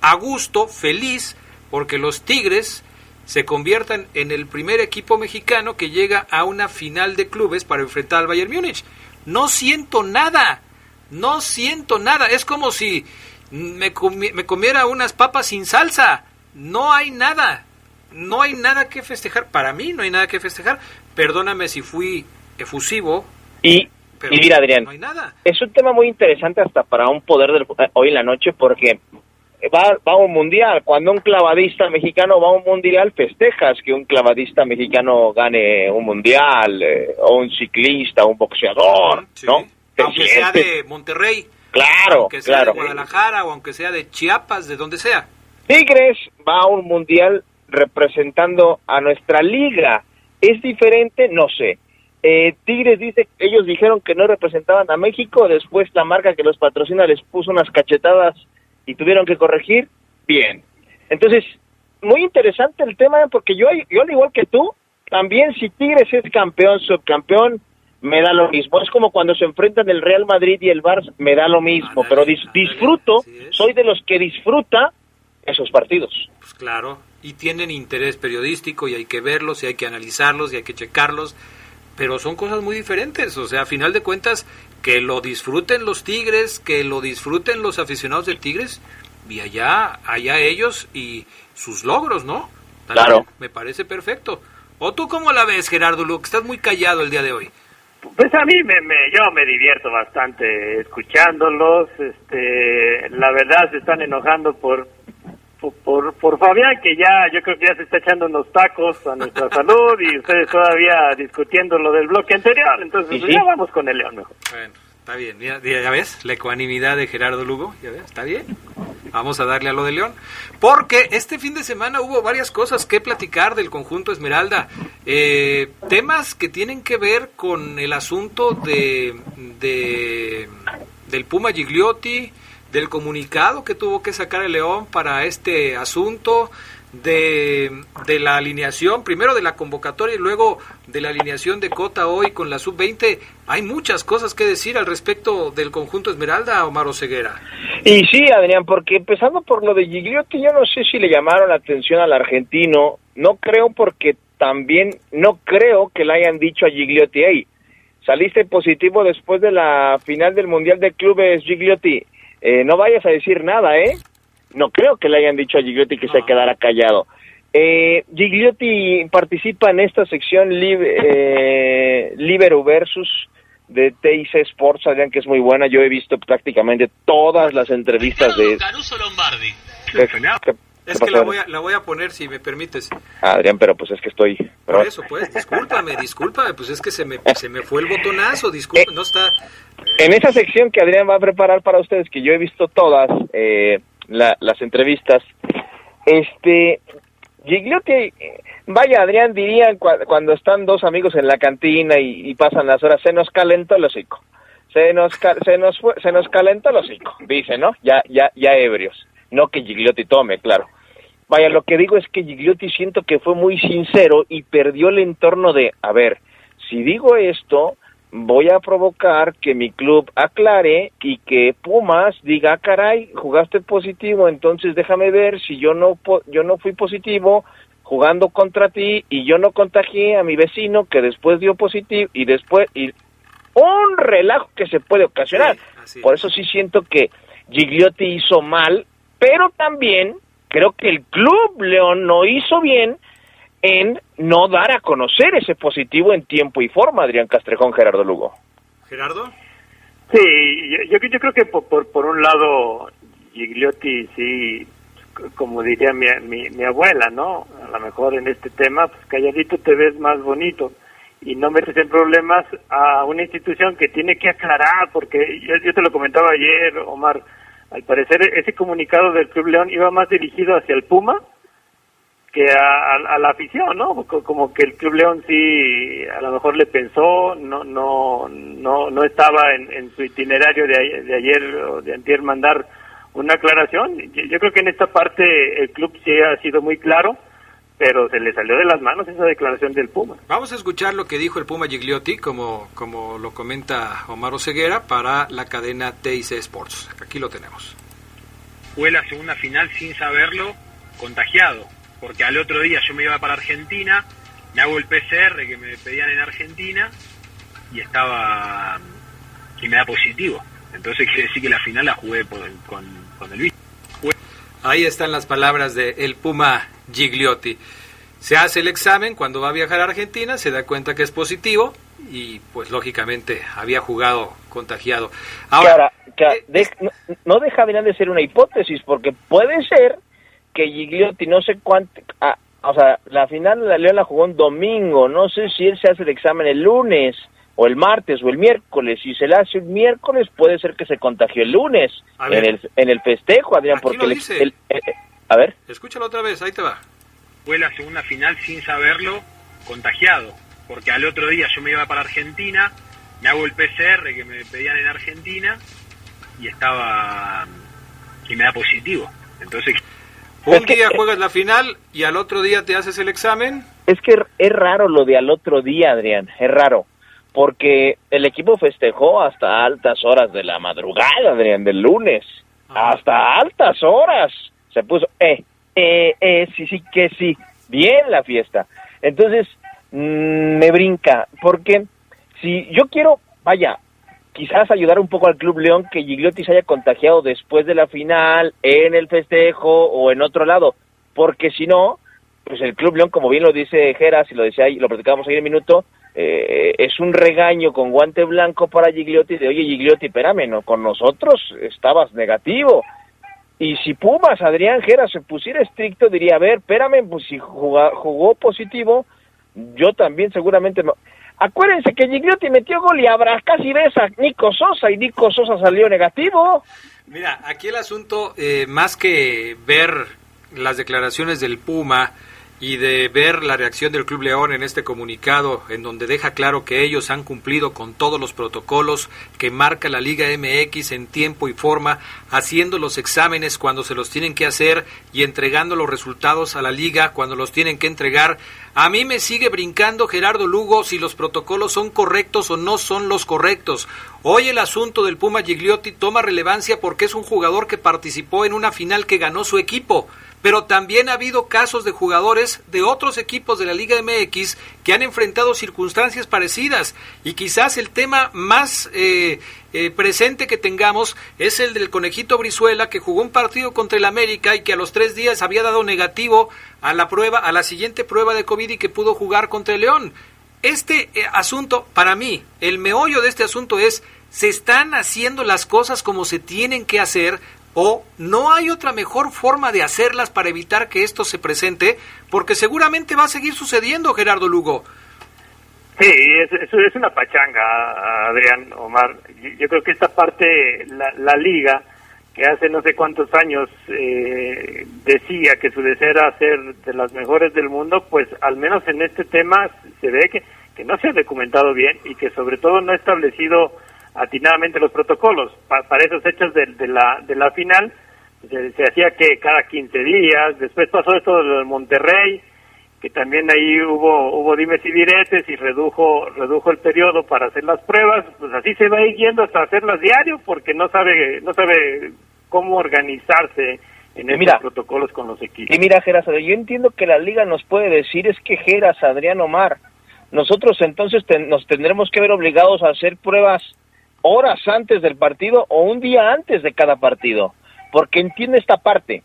a gusto, feliz, porque los Tigres se conviertan en el primer equipo mexicano que llega a una final de clubes para enfrentar al Bayern Múnich. No siento nada, no siento nada. Es como si me, comi- me comiera unas papas sin salsa. No hay nada, no hay nada que festejar. Para mí no hay nada que festejar. Perdóname si fui efusivo, Y, pero y mira, Adrián, no hay nada. es un tema muy interesante hasta para un poder del, eh, hoy en la noche porque va, va a un mundial. Cuando un clavadista mexicano va a un mundial, festejas que un clavadista mexicano gane un mundial, eh, o un ciclista, un boxeador, Sí. ¿no? Aunque sea de Monterrey, Claro, aunque sea claro. de Guadalajara o aunque sea de Chiapas, de donde sea. Tigres va a un mundial representando a nuestra liga. ¿Es diferente? No sé. Eh, Tigres dice, ellos dijeron que no representaban a México, después la marca que los patrocina les puso unas cachetadas y tuvieron que corregir. Bien. Entonces, muy interesante el tema porque yo, yo al igual que tú, también si Tigres es campeón, subcampeón, me da lo mismo. Es como cuando se enfrentan el Real Madrid y el Barça, me da lo mismo, pero dis- disfruto, soy de los que disfruta esos partidos. Pues claro, y tienen interés periodístico y hay que verlos y hay que analizarlos y hay que checarlos, pero son cosas muy diferentes, o sea, a final de cuentas, que lo disfruten los Tigres, que lo disfruten los aficionados de Tigres, y allá, allá ellos y sus logros, ¿no? También Claro. Me parece perfecto. ¿O tú cómo la ves, Gerardo Luque? Estás muy callado el día de hoy. Pues a mí me, me- yo me divierto bastante escuchándolos. Este, la verdad se están enojando por, por por Fabián que ya yo creo que ya se está echando unos tacos a nuestra salud y ustedes todavía discutiendo lo del bloque anterior. Entonces pues ya vamos con el León mejor. Bueno, Está bien, ya, ves, la ecuanimidad de Gerardo Lugo, ya ves, está bien. Vamos a darle a lo de León. Porque este fin de semana hubo varias cosas que platicar del conjunto Esmeralda. Eh, temas que tienen que ver con el asunto de del Puma Gigliotti, del comunicado que tuvo que sacar el León para este asunto, de, de, la alineación, primero de la convocatoria y luego de la alineación de Cota hoy con la sub-20. Hay muchas cosas que decir al respecto del conjunto Esmeralda, Omar Ceguera. Y sí, Adrián, porque empezando por lo de Gigliotti, yo no sé si le llamaron la atención al argentino, no creo porque también no creo que le hayan dicho a Gigliotti, hey, saliste positivo después de la final del Mundial de Clubes, Gigliotti, eh, no vayas a decir nada, ¿eh? No creo que le hayan dicho a Gigliotti que se quedara callado. Eh, Gigliotti participa en esta sección eh, Libero versus de TIC Sports, Adrián, que es muy buena. Yo he visto prácticamente todas las entrevistas de... Caruso Lombardi. es que la voy, a, la voy, a, poner, si me permites. Adrián, pero pues es que estoy... Por eso, pues, discúlpame, discúlpame, pues es que se me, se me fue el botonazo, disculpa, no está... En esa sección que Adrián va a preparar para ustedes, que yo he visto todas, eh, la, las entrevistas. Este, Gigliotti, vaya Adrián, dirían cuando están dos amigos en la cantina y, pasan las horas, se nos calentó el hocico. Se nos, se nos, fue, se nos calentó el hocico, dice, ¿no? Ya, ya, ya ebrios. No que Gigliotti tome, claro. Vaya, lo que digo es que Gigliotti siento que fue muy sincero y perdió el entorno de, a ver, si digo esto, voy a provocar que mi club aclare y que Pumas diga, ah, caray, jugaste positivo, entonces déjame ver si yo no yo no fui positivo jugando contra ti y yo no contagié a mi vecino que después dio positivo y después y un relajo que se puede ocasionar. Por eso sí siento que Gigliotti hizo mal, pero también creo que el club León no hizo bien en no dar a conocer ese positivo en tiempo y forma, Adrián Castrejón, Gerardo Lugo. Gerardo. Sí, yo, yo creo que por, por, un lado, Gigliotti sí, como diría mi, mi, abuela, ¿no? A lo mejor en este tema, pues calladito te ves más bonito y no metes en problemas a una institución que tiene que aclarar, porque yo, yo te lo comentaba ayer, Omar, al parecer ese comunicado del Club León iba más dirigido hacia el Puma que a, la afición, ¿no? Como que el Club León sí a lo mejor le pensó, no no no no estaba en, su itinerario de, de, ayer o de antier mandar una aclaración. Yo, creo que en esta parte el club sí ha sido muy claro, pero se le salió de las manos esa declaración del Puma. Vamos a escuchar lo que dijo el Puma Gigliotti, como, como lo comenta Omar Oseguera, para la cadena TIC Sports. Aquí lo tenemos. Fue la segunda final sin saberlo, contagiado porque al otro día yo me iba para Argentina, me hago el PCR que me pedían en Argentina y estaba y me da positivo. Entonces quiere decir que la final la jugué con, con el bicho. Ahí están las palabras de el Puma Gigliotti. Se hace el examen cuando va a viajar a Argentina, se da cuenta que es positivo y pues lógicamente había jugado contagiado. Ahora, eh, no, deja de ser una hipótesis porque puede ser que Gigliotti no sé cuánto, ah, o sea, la final de la León la jugó un domingo, no sé si él se hace el examen el lunes o el martes o el miércoles, si se le hace el miércoles puede ser que se contagió el lunes en el, en el festejo, Adrián, porque el, eh, eh, a ver. Escúchalo otra vez, ahí te va. Fue la segunda final sin saberlo, contagiado, porque al otro día yo me iba para Argentina, me hago el PCR que me pedían en Argentina y estaba y me da positivo. Entonces un día juegas la final y al otro día te haces el examen. Es que es raro lo de al otro día, Adrián, es raro. Porque el equipo festejó hasta altas horas de la madrugada, Adrián, del lunes. Hasta altas horas. Se puso, eh, eh, eh, sí, sí, que sí. Bien la fiesta. Entonces, mm, me brinca. Porque si yo quiero, vaya, quizás ayudar un poco al Club León que Gigliotti se haya contagiado después de la final, en el festejo o en otro lado, porque si no, pues el Club León, como bien lo dice Geras y lo decía ahí, lo platicábamos ahí en minuto, eh, es un regaño con guante blanco para Gigliotti de, oye Gigliotti, espérame, no, con nosotros estabas negativo. Y si Pumas, Adrián Geras, se pusiera estricto, diría, a ver, espérame, pues si jugó, positivo, yo también seguramente... Acuérdense que Gigliotti metió gol y Abra casi ves a Nico Sosa y Nico Sosa salió negativo. Mira, aquí el asunto, eh, más que ver las declaraciones del Puma, y de ver la reacción del Club León en este comunicado, en donde deja claro que ellos han cumplido con todos los protocolos que marca la Liga MX en tiempo y forma, haciendo los exámenes cuando se los tienen que hacer y entregando los resultados a la liga cuando los tienen que entregar. A mí me sigue brincando Gerardo Lugo si los protocolos son correctos o no son los correctos. Hoy el asunto del Puma Gigliotti toma relevancia porque es un jugador que participó en una final que ganó su equipo pero también ha habido casos de jugadores de otros equipos de la Liga MX que han enfrentado circunstancias parecidas y quizás el tema más eh, eh, presente que tengamos es el del conejito Brizuela que jugó un partido contra el América y que a los tres días había dado negativo a la prueba, a la siguiente prueba de COVID y que pudo jugar contra el León. Este eh, asunto, para mí, el meollo de este asunto es se están haciendo las cosas como se tienen que hacer o no hay otra mejor forma de hacerlas para evitar que esto se presente, porque seguramente va a seguir sucediendo, Gerardo Lugo. Sí, eso es, una pachanga, Adrián Omar. Yo, creo que esta parte, la, liga, que hace no sé cuántos años eh, decía que su deseo era ser de las mejores del mundo, pues al menos en este tema se ve que, que no se ha documentado bien y que sobre todo no ha establecido atinadamente los protocolos. para esos hechos de, la, de la final se, hacía que cada 15 días, después pasó esto del Monterrey, que también ahí hubo hubo dimes y diretes y redujo redujo el periodo para hacer las pruebas, pues así se va yendo hasta hacerlas diario porque no sabe no sabe cómo organizarse en esos protocolos con los equipos. Y mira, Geras, yo entiendo que la liga nos puede decir es que Geras, Adrián Omar, nosotros entonces nos tendremos que ver obligados a hacer pruebas horas antes del partido o un día antes de cada partido, porque entiende esta parte.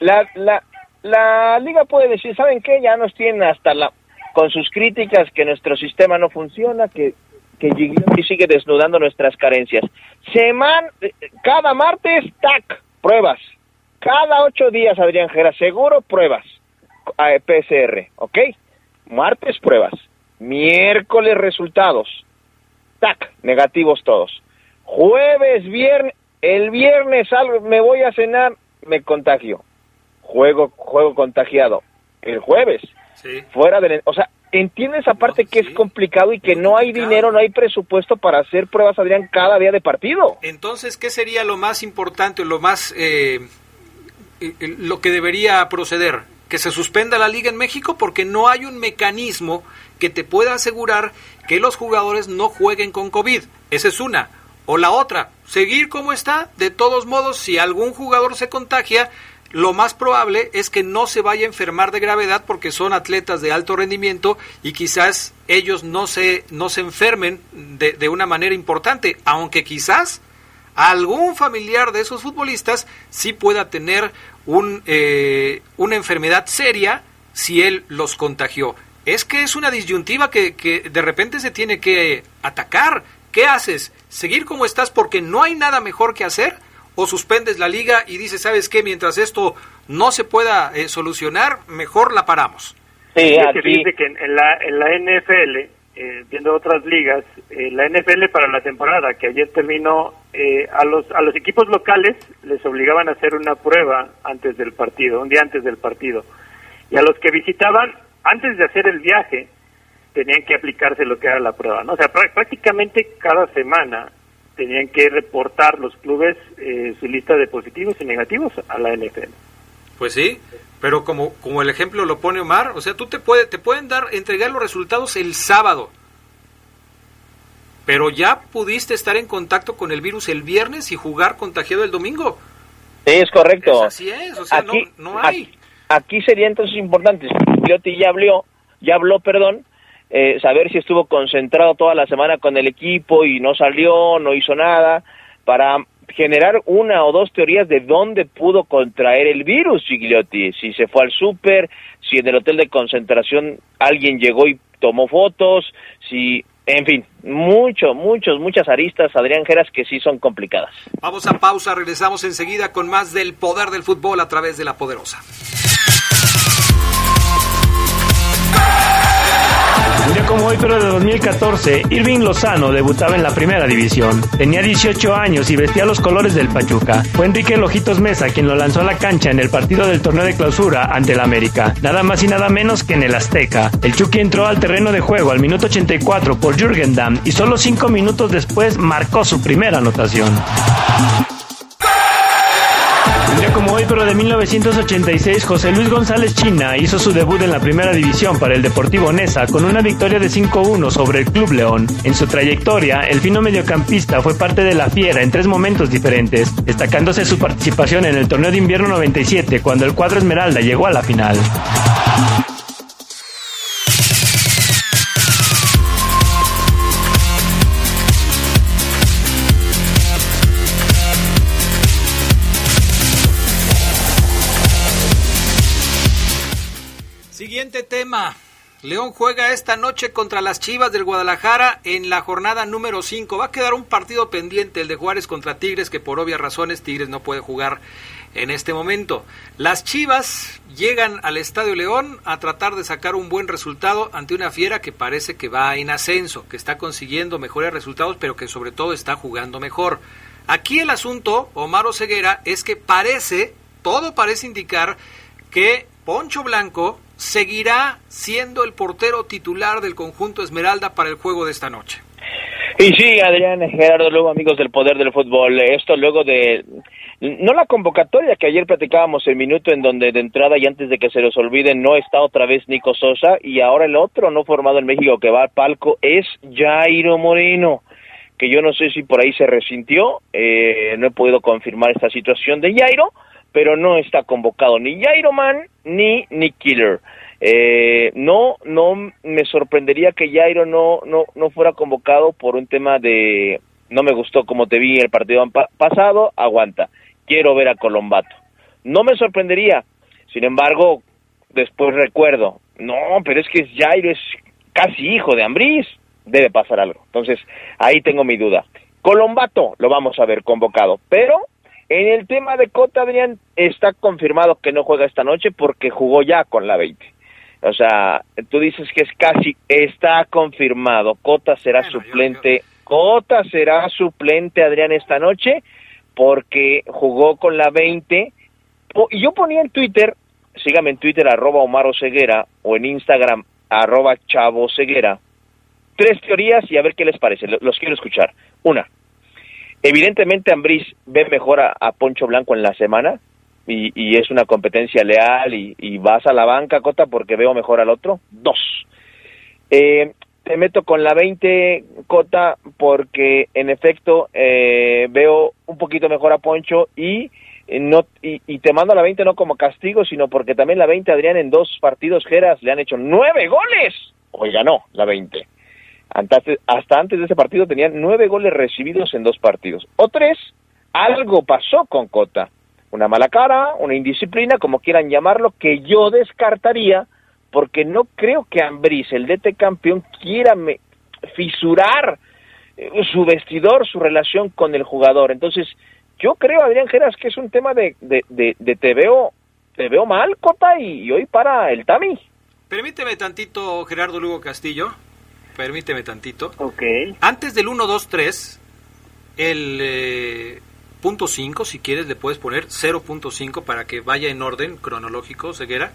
La, la, la liga puede decir, ¿saben qué? Ya nos tienen hasta la con sus críticas que nuestro sistema no funciona, que que sigue desnudando nuestras carencias. Seman, cada martes, tac, pruebas. Cada ocho días, Adrián Jera, seguro pruebas. PCR, ¿ok? Martes, pruebas. Miércoles, resultados tac, negativos todos. Jueves, viernes, el viernes salgo, me voy a cenar, me contagio. Juego, juego contagiado. El jueves, fuera de, o sea, entiendes aparte que es complicado y que no hay dinero, no hay presupuesto para hacer pruebas, Adrián, cada día de partido. Entonces, ¿qué sería lo más importante, lo más, eh, eh, lo que debería proceder? Que se suspenda la liga en México porque no hay un mecanismo que te pueda asegurar que los jugadores no jueguen con COVID. Esa es una. O la otra, seguir como está. De todos modos, si algún jugador se contagia, lo más probable es que no se vaya a enfermar de gravedad porque son atletas de alto rendimiento y quizás ellos no se, no se enfermen de, de una manera importante, aunque quizás algún familiar de esos futbolistas sí pueda tener un, eh, una enfermedad seria si él los contagió es que es una disyuntiva que, que de repente se tiene que atacar. ¿Qué haces? ¿Seguir como estás porque no hay nada mejor que hacer? ¿O suspendes la liga y dices, sabes qué, mientras esto no se pueda eh, solucionar, mejor la paramos? Sí, aquí... dice que en la, en la NFL, eh, viendo otras ligas, eh, la NFL para la temporada que ayer terminó, a, los, a los equipos locales les obligaban a hacer una prueba antes del partido, un día antes del partido. Y a los que visitaban antes de hacer el viaje, tenían que aplicarse lo que era la prueba, ¿no? O sea, prácticamente cada semana tenían que reportar los clubes eh, su lista de positivos y negativos a la NFL. Pues sí, pero como, como el ejemplo lo pone Omar, o sea, tú te, puede, te pueden dar, entregar los resultados el sábado, pero ya pudiste estar en contacto con el virus el viernes y jugar contagiado el domingo. Sí, es correcto. así es, o sea, no, no hay. Aquí sería entonces importante, Gigliotti ya habló, ya habló, perdón, eh, saber si estuvo concentrado toda la semana con el equipo y no salió, no hizo nada, para generar una o dos teorías de dónde pudo contraer el virus Gigliotti, si se fue al súper, si en el hotel de concentración alguien llegó y tomó fotos, si en fin, mucho, muchos, muchas aristas, Adrián Geras, que sí son complicadas. Vamos a pausa, regresamos enseguida con más del poder del fútbol a través de la poderosa. Como hoy, pero de 2014, Irving Lozano debutaba en la primera división. Tenía 18 años y vestía los colores del Pachuca. Fue Enrique Lojitos Mesa quien lo lanzó a la cancha en el partido del torneo de clausura ante el América. Nada más y nada menos que en el Azteca. El Chucky entró al terreno de juego al minuto 84 por Jürgen Damm y solo 5 minutos después marcó su primera anotación. Pero de 1986, José Luis González China hizo su debut en la primera división para el Deportivo Nesa con una victoria de 5-1 sobre el Club León. En su trayectoria, el fino mediocampista fue parte de la fiera en tres momentos diferentes, destacándose su participación en el torneo de invierno 97 cuando el cuadro Esmeralda llegó a la final. Tema. León juega esta noche contra las Chivas del Guadalajara en la jornada número 5. Va a quedar un partido pendiente, el de Juárez contra Tigres, que por obvias razones Tigres no puede jugar en este momento. Las Chivas llegan al Estadio León a tratar de sacar un buen resultado ante una fiera que parece que va en ascenso, que está consiguiendo mejores resultados, pero que sobre todo está jugando mejor. Aquí el asunto, Omar Ceguera, es que parece, todo parece indicar que Poncho Blanco seguirá siendo el portero titular del conjunto Esmeralda para el juego de esta noche. Y sí, Adrián, Gerardo, luego amigos del poder del fútbol, esto luego de, no la convocatoria que ayer platicábamos el minuto en donde de entrada y antes de que se los olviden no está otra vez Nico Sosa y ahora el otro no formado en México que va al palco es Jairo Moreno, que yo no sé si por ahí se resintió, eh, no he podido confirmar esta situación de Jairo, pero no está convocado ni Jairo Man ni Nick Killer. Eh, no, no me sorprendería que Jairo no, no, no fuera convocado por un tema de no me gustó como te vi el partido pasado, aguanta, quiero ver a Colombato. No me sorprendería, sin embargo, después recuerdo, no, pero es que Jairo es casi hijo de Ambriz, debe pasar algo. Entonces, ahí tengo mi duda. Colombato lo vamos a ver convocado, pero en el tema de Cota, Adrián, está confirmado que no juega esta noche porque jugó ya con la 20. O sea, tú dices que es casi, está confirmado. Cota será suplente. Cota será suplente, Adrián, esta noche porque jugó con la 20. Y yo ponía en Twitter, sígame en Twitter, arroba Omar Ceguera, o en Instagram, arroba Chavo Ceguera, tres teorías y a ver qué les parece. Los quiero escuchar. Una, Evidentemente Ambriz ve mejor a, Poncho Blanco en la semana y, es una competencia leal y, vas a la banca, Cota, porque veo mejor al otro. Dos. Eh, te meto con la 20, Cota, porque en efecto eh, veo un poquito mejor a Poncho y, no, y, te mando a la 20 no como castigo, sino porque también la 20, Adrián, en dos partidos Geras le han hecho nueve goles. Oiga, no, la 20 hasta antes de ese partido tenían nueve goles recibidos en dos partidos. O tres, algo pasó con Cota. Una mala cara, una indisciplina, como quieran llamarlo, que yo descartaría porque no creo que Ambriz, el DT campeón, quiera fisurar eh, su vestidor, su relación con el jugador. Entonces, yo creo, Adrián Geras, que es un tema de, de, de, te veo te veo mal, Cota, y, y hoy para el Tami. Permíteme tantito, Gerardo Lugo Castillo permíteme tantito. Ok. Antes del 1, 2, 3, el eh, punto 5, si quieres, le puedes poner 0.5 para que vaya en orden cronológico, ceguera.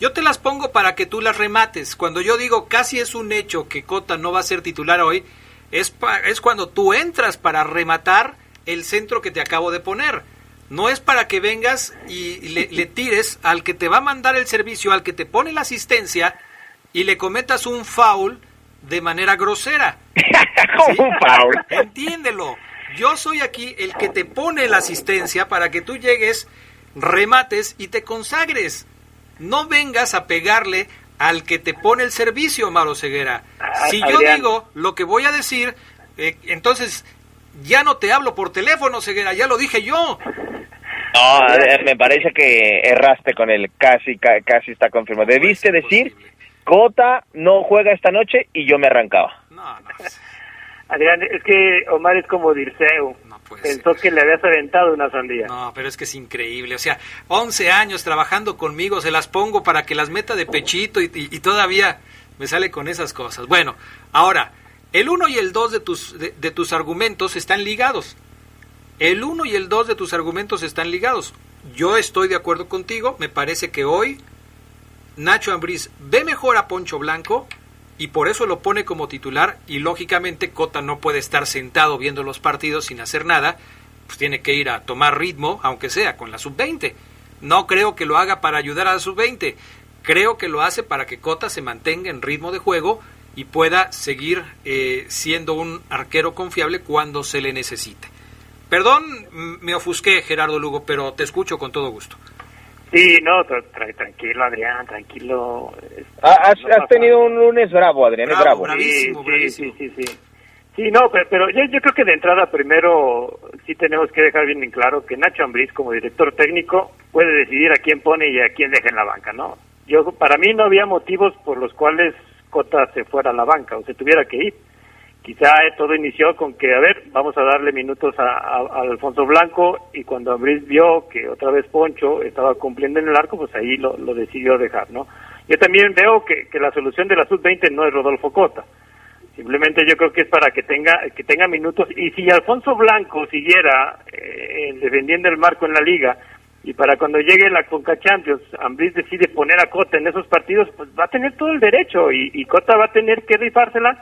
Yo te las pongo para que tú las remates. Cuando yo digo casi es un hecho que Cota no va a ser titular hoy, es, es cuando tú entras para rematar el centro que te acabo de poner. No es para que vengas y le, le, tires al que te va a mandar el servicio, al que te pone la asistencia y le cometas un foul de manera grosera. Entiéndelo. Yo soy aquí el que te pone la asistencia para que tú llegues, remates y te consagres. No vengas a pegarle al que te pone el servicio, Maro Ceguera. Si yo digo lo que voy a decir, eh, entonces ya no te hablo por teléfono, Ceguera, ya lo dije yo. No, me parece que erraste con el casi, casi está confirmado. Debiste decir Cota no juega esta noche y yo me arrancaba. No, no. Adrián, es que Omar es como Dirceu. Pensó que le habías aventado una sandía. No, pero es que es increíble. O sea, 11 años trabajando conmigo, se las pongo para que las meta de pechito y, todavía me sale con esas cosas. Bueno, ahora, el 1 y el 2 de tus, de, tus argumentos están ligados. El 1 y el 2 de tus argumentos están ligados. Yo estoy de acuerdo contigo, me parece que hoy Nacho Ambriz ve mejor a Poncho Blanco y por eso lo pone como titular y lógicamente Cota no puede estar sentado viendo los partidos sin hacer nada, pues tiene que ir a tomar ritmo, aunque sea con la sub-20. No creo que lo haga para ayudar a la sub-20, creo que lo hace para que Cota se mantenga en ritmo de juego y pueda seguir eh, siendo un arquero confiable cuando se le necesite. Perdón, me ofusqué Gerardo Lugo, pero te escucho con todo gusto. Sí, no, tranquilo, Adrián, tranquilo. Ah, has, tenido un lunes bravo, Adrián, bravo. Bravísimo, sí, Sí, sí, sí, sí. no, pero, yo, yo, creo que de entrada primero sí tenemos que dejar bien en claro que Nacho Ambriz como director técnico puede decidir a quién pone y a quién deja en la banca, ¿no? Yo para mí no había motivos por los cuales Cota se fuera a la banca o se tuviera que ir quizá todo inició con que, a ver, vamos a darle minutos a, Alfonso Blanco y cuando Abril vio que otra vez Poncho estaba cumpliendo en el arco, pues ahí lo, decidió dejar, ¿no? Yo también veo que, la solución de la sub-20 no es Rodolfo Cota. Simplemente yo creo que es para que tenga que tenga minutos y si Alfonso Blanco siguiera eh, defendiendo el marco en la liga y para cuando llegue la Conca Champions, Ambris decide poner a Cota en esos partidos, pues va a tener todo el derecho y Cota va a tener que rifársela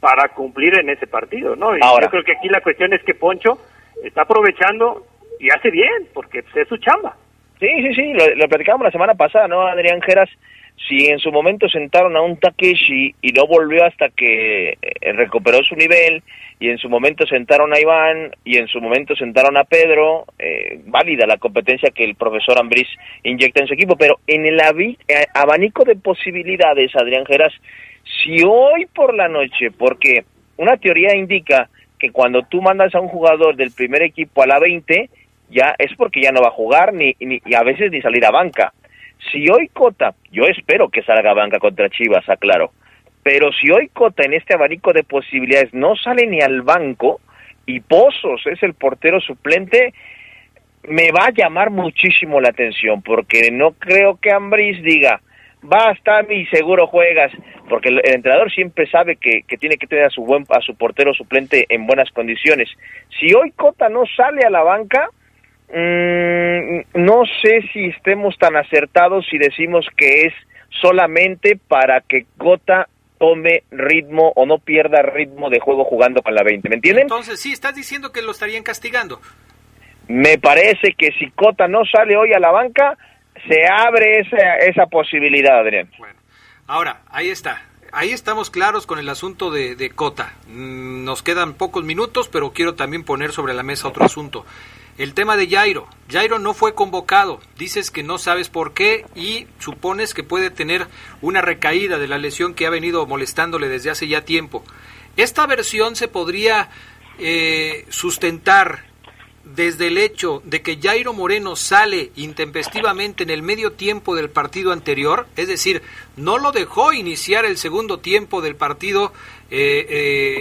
para cumplir en ese partido, ¿no? Y yo creo que aquí la cuestión es que Poncho está aprovechando y hace bien, porque pues, es su chamba. Sí, sí, sí, lo, lo platicábamos la semana pasada, ¿no, Adrián Geras? Si en su momento sentaron a un Takeshi y no volvió hasta que eh, recuperó su nivel, y en su momento sentaron a Iván, y en su momento sentaron a Pedro, eh, válida la competencia que el profesor Ambriz inyecta en su equipo, pero en el eh, abanico de posibilidades, Adrián Geras, si hoy por la noche, porque una teoría indica que cuando tú mandas a un jugador del primer equipo a la 20, ya es porque ya no va a jugar ni, y a veces ni salir a banca. Si hoy Cota, yo espero que salga a banca contra Chivas, aclaro, pero si hoy Cota en este abanico de posibilidades no sale ni al banco y Pozos es el portero suplente, me va a llamar muchísimo la atención porque no creo que Ambris diga, basta mi seguro juegas, porque el, entrenador siempre sabe que, tiene que tener a su buen a su portero suplente en buenas condiciones. Si hoy Cota no sale a la banca, mm, no sé si estemos tan acertados si decimos que es solamente para que Cota tome ritmo o no pierda ritmo de juego jugando con la 20, ¿me entienden? Entonces sí, estás diciendo que lo estarían castigando. Me parece que si Cota no sale hoy a la banca, se abre esa, esa posibilidad, Adrián. Bueno, ahora, ahí está. Ahí estamos claros con el asunto de, de Cota. Mm, nos quedan pocos minutos, pero quiero también poner sobre la mesa otro asunto. El tema de Jairo. Jairo no fue convocado. Dices que no sabes por qué y supones que puede tener una recaída de la lesión que ha venido molestándole desde hace ya tiempo. Esta versión se podría eh, sustentar desde el hecho de que Jairo Moreno sale intempestivamente en el medio tiempo del partido anterior, es decir, no lo dejó iniciar el segundo tiempo del partido eh,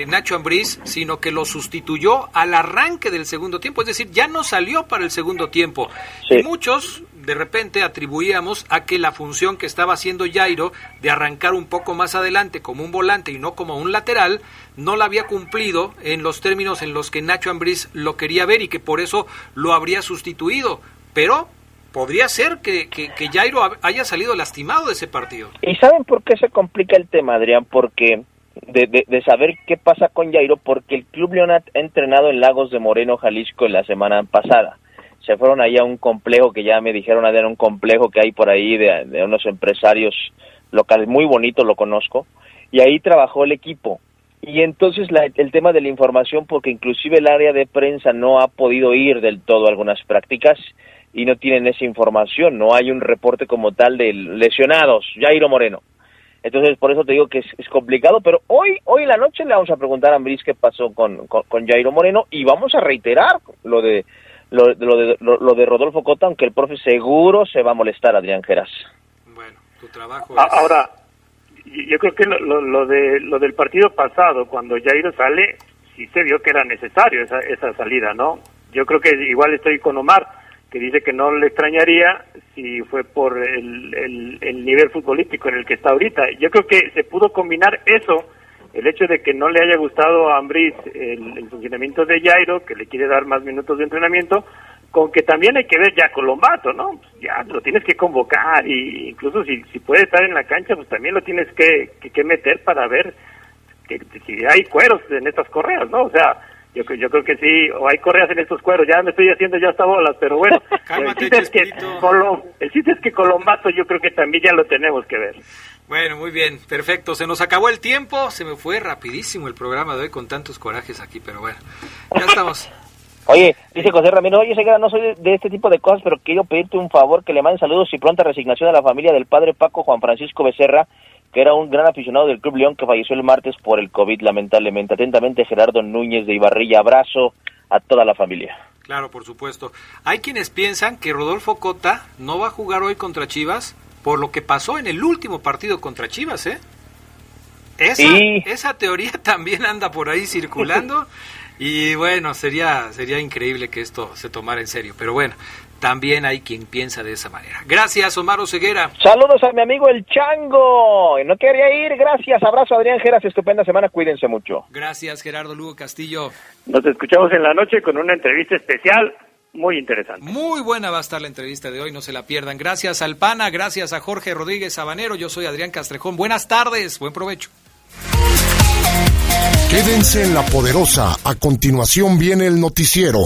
eh, Nacho Ambriz, sino que lo sustituyó al arranque del segundo tiempo, es decir, ya no salió para el segundo tiempo. Y muchos de repente atribuíamos a que la función que estaba haciendo Jairo de arrancar un poco más adelante como un volante y no como un lateral, no la había cumplido en los términos en los que Nacho Ambriz lo quería ver y que por eso lo habría sustituido. Pero podría ser que, que, Jairo haya salido lastimado de ese partido. ¿Y saben por qué se complica el tema, Adrián? Porque de, de, saber qué pasa con Jairo, porque el Club León ha entrenado en Lagos de Moreno, Jalisco, la semana pasada se fueron ahí a un complejo que ya me dijeron era un complejo que hay por ahí de, unos empresarios locales, muy bonito, lo conozco, y ahí trabajó el equipo. Y entonces el tema de la información, porque inclusive el área de prensa no ha podido ir del todo a algunas prácticas y no tienen esa información, no hay un reporte como tal de lesionados, Jairo Moreno. Entonces, por eso te digo que es, complicado, pero hoy hoy en la noche le vamos a preguntar a Ambris qué pasó con, con Jairo Moreno y vamos a reiterar lo de lo, de, lo, de Rodolfo Cota, aunque el profe seguro se va a molestar, Adrián Geras. Bueno, tu trabajo Ahora, yo creo que lo, lo, de, lo del partido pasado, cuando Jairo sale, sí se vio que era necesario esa, esa salida, ¿no? Yo creo que igual estoy con Omar, que dice que no le extrañaría si fue por el, el, nivel futbolístico en el que está ahorita. Yo creo que se pudo combinar eso, el hecho de que no le haya gustado a Ambris el, funcionamiento de Jairo, que le quiere dar más minutos de entrenamiento, con que también hay que ver ya Colombato, ¿no? Pues ya lo tienes que convocar y incluso si, si puede estar en la cancha, pues también lo tienes que, que, meter para ver que, si hay cueros en estas correas, ¿no? O sea, yo, yo creo que sí, o hay correas en estos cueros, ya me estoy haciendo ya hasta bolas, pero bueno, el, chiste es que el chiste es que Colombato yo creo que también ya lo tenemos que ver. Bueno, muy bien, perfecto. Se nos acabó el tiempo, se me fue rapidísimo el programa de hoy con tantos corajes aquí, pero bueno, ya estamos. Oye, dice José Ramírez, oye, Segura, no soy de, este tipo de cosas, pero quiero pedirte un favor, que le manden saludos y pronta resignación a la familia del padre Paco Juan Francisco Becerra, que era un gran aficionado del Club León que falleció el martes por el COVID, lamentablemente. Atentamente, Gerardo Núñez de Ibarrilla. Abrazo a toda la familia. Claro, por supuesto. Hay quienes piensan que Rodolfo Cota no va a jugar hoy contra Chivas por lo que pasó en el último partido contra Chivas, ¿eh? Esa, esa teoría también anda por ahí circulando y bueno, sería, sería increíble que esto se tomara en serio. Pero bueno, también hay quien piensa de esa manera. Gracias, Omar Ceguera. Saludos a mi amigo el Chango. No quería ir, gracias. Abrazo, Adrián Geras. Estupenda semana, cuídense mucho. Gracias, Gerardo Lugo Castillo. Nos escuchamos en la noche con una entrevista especial muy interesante. Muy buena va a estar la entrevista de hoy, no se la pierdan. Gracias al PANA, gracias a Jorge Rodríguez Sabanero. Yo soy Adrián Castrejón. Buenas tardes, buen provecho. Quédense en la poderosa. A continuación viene el noticiero.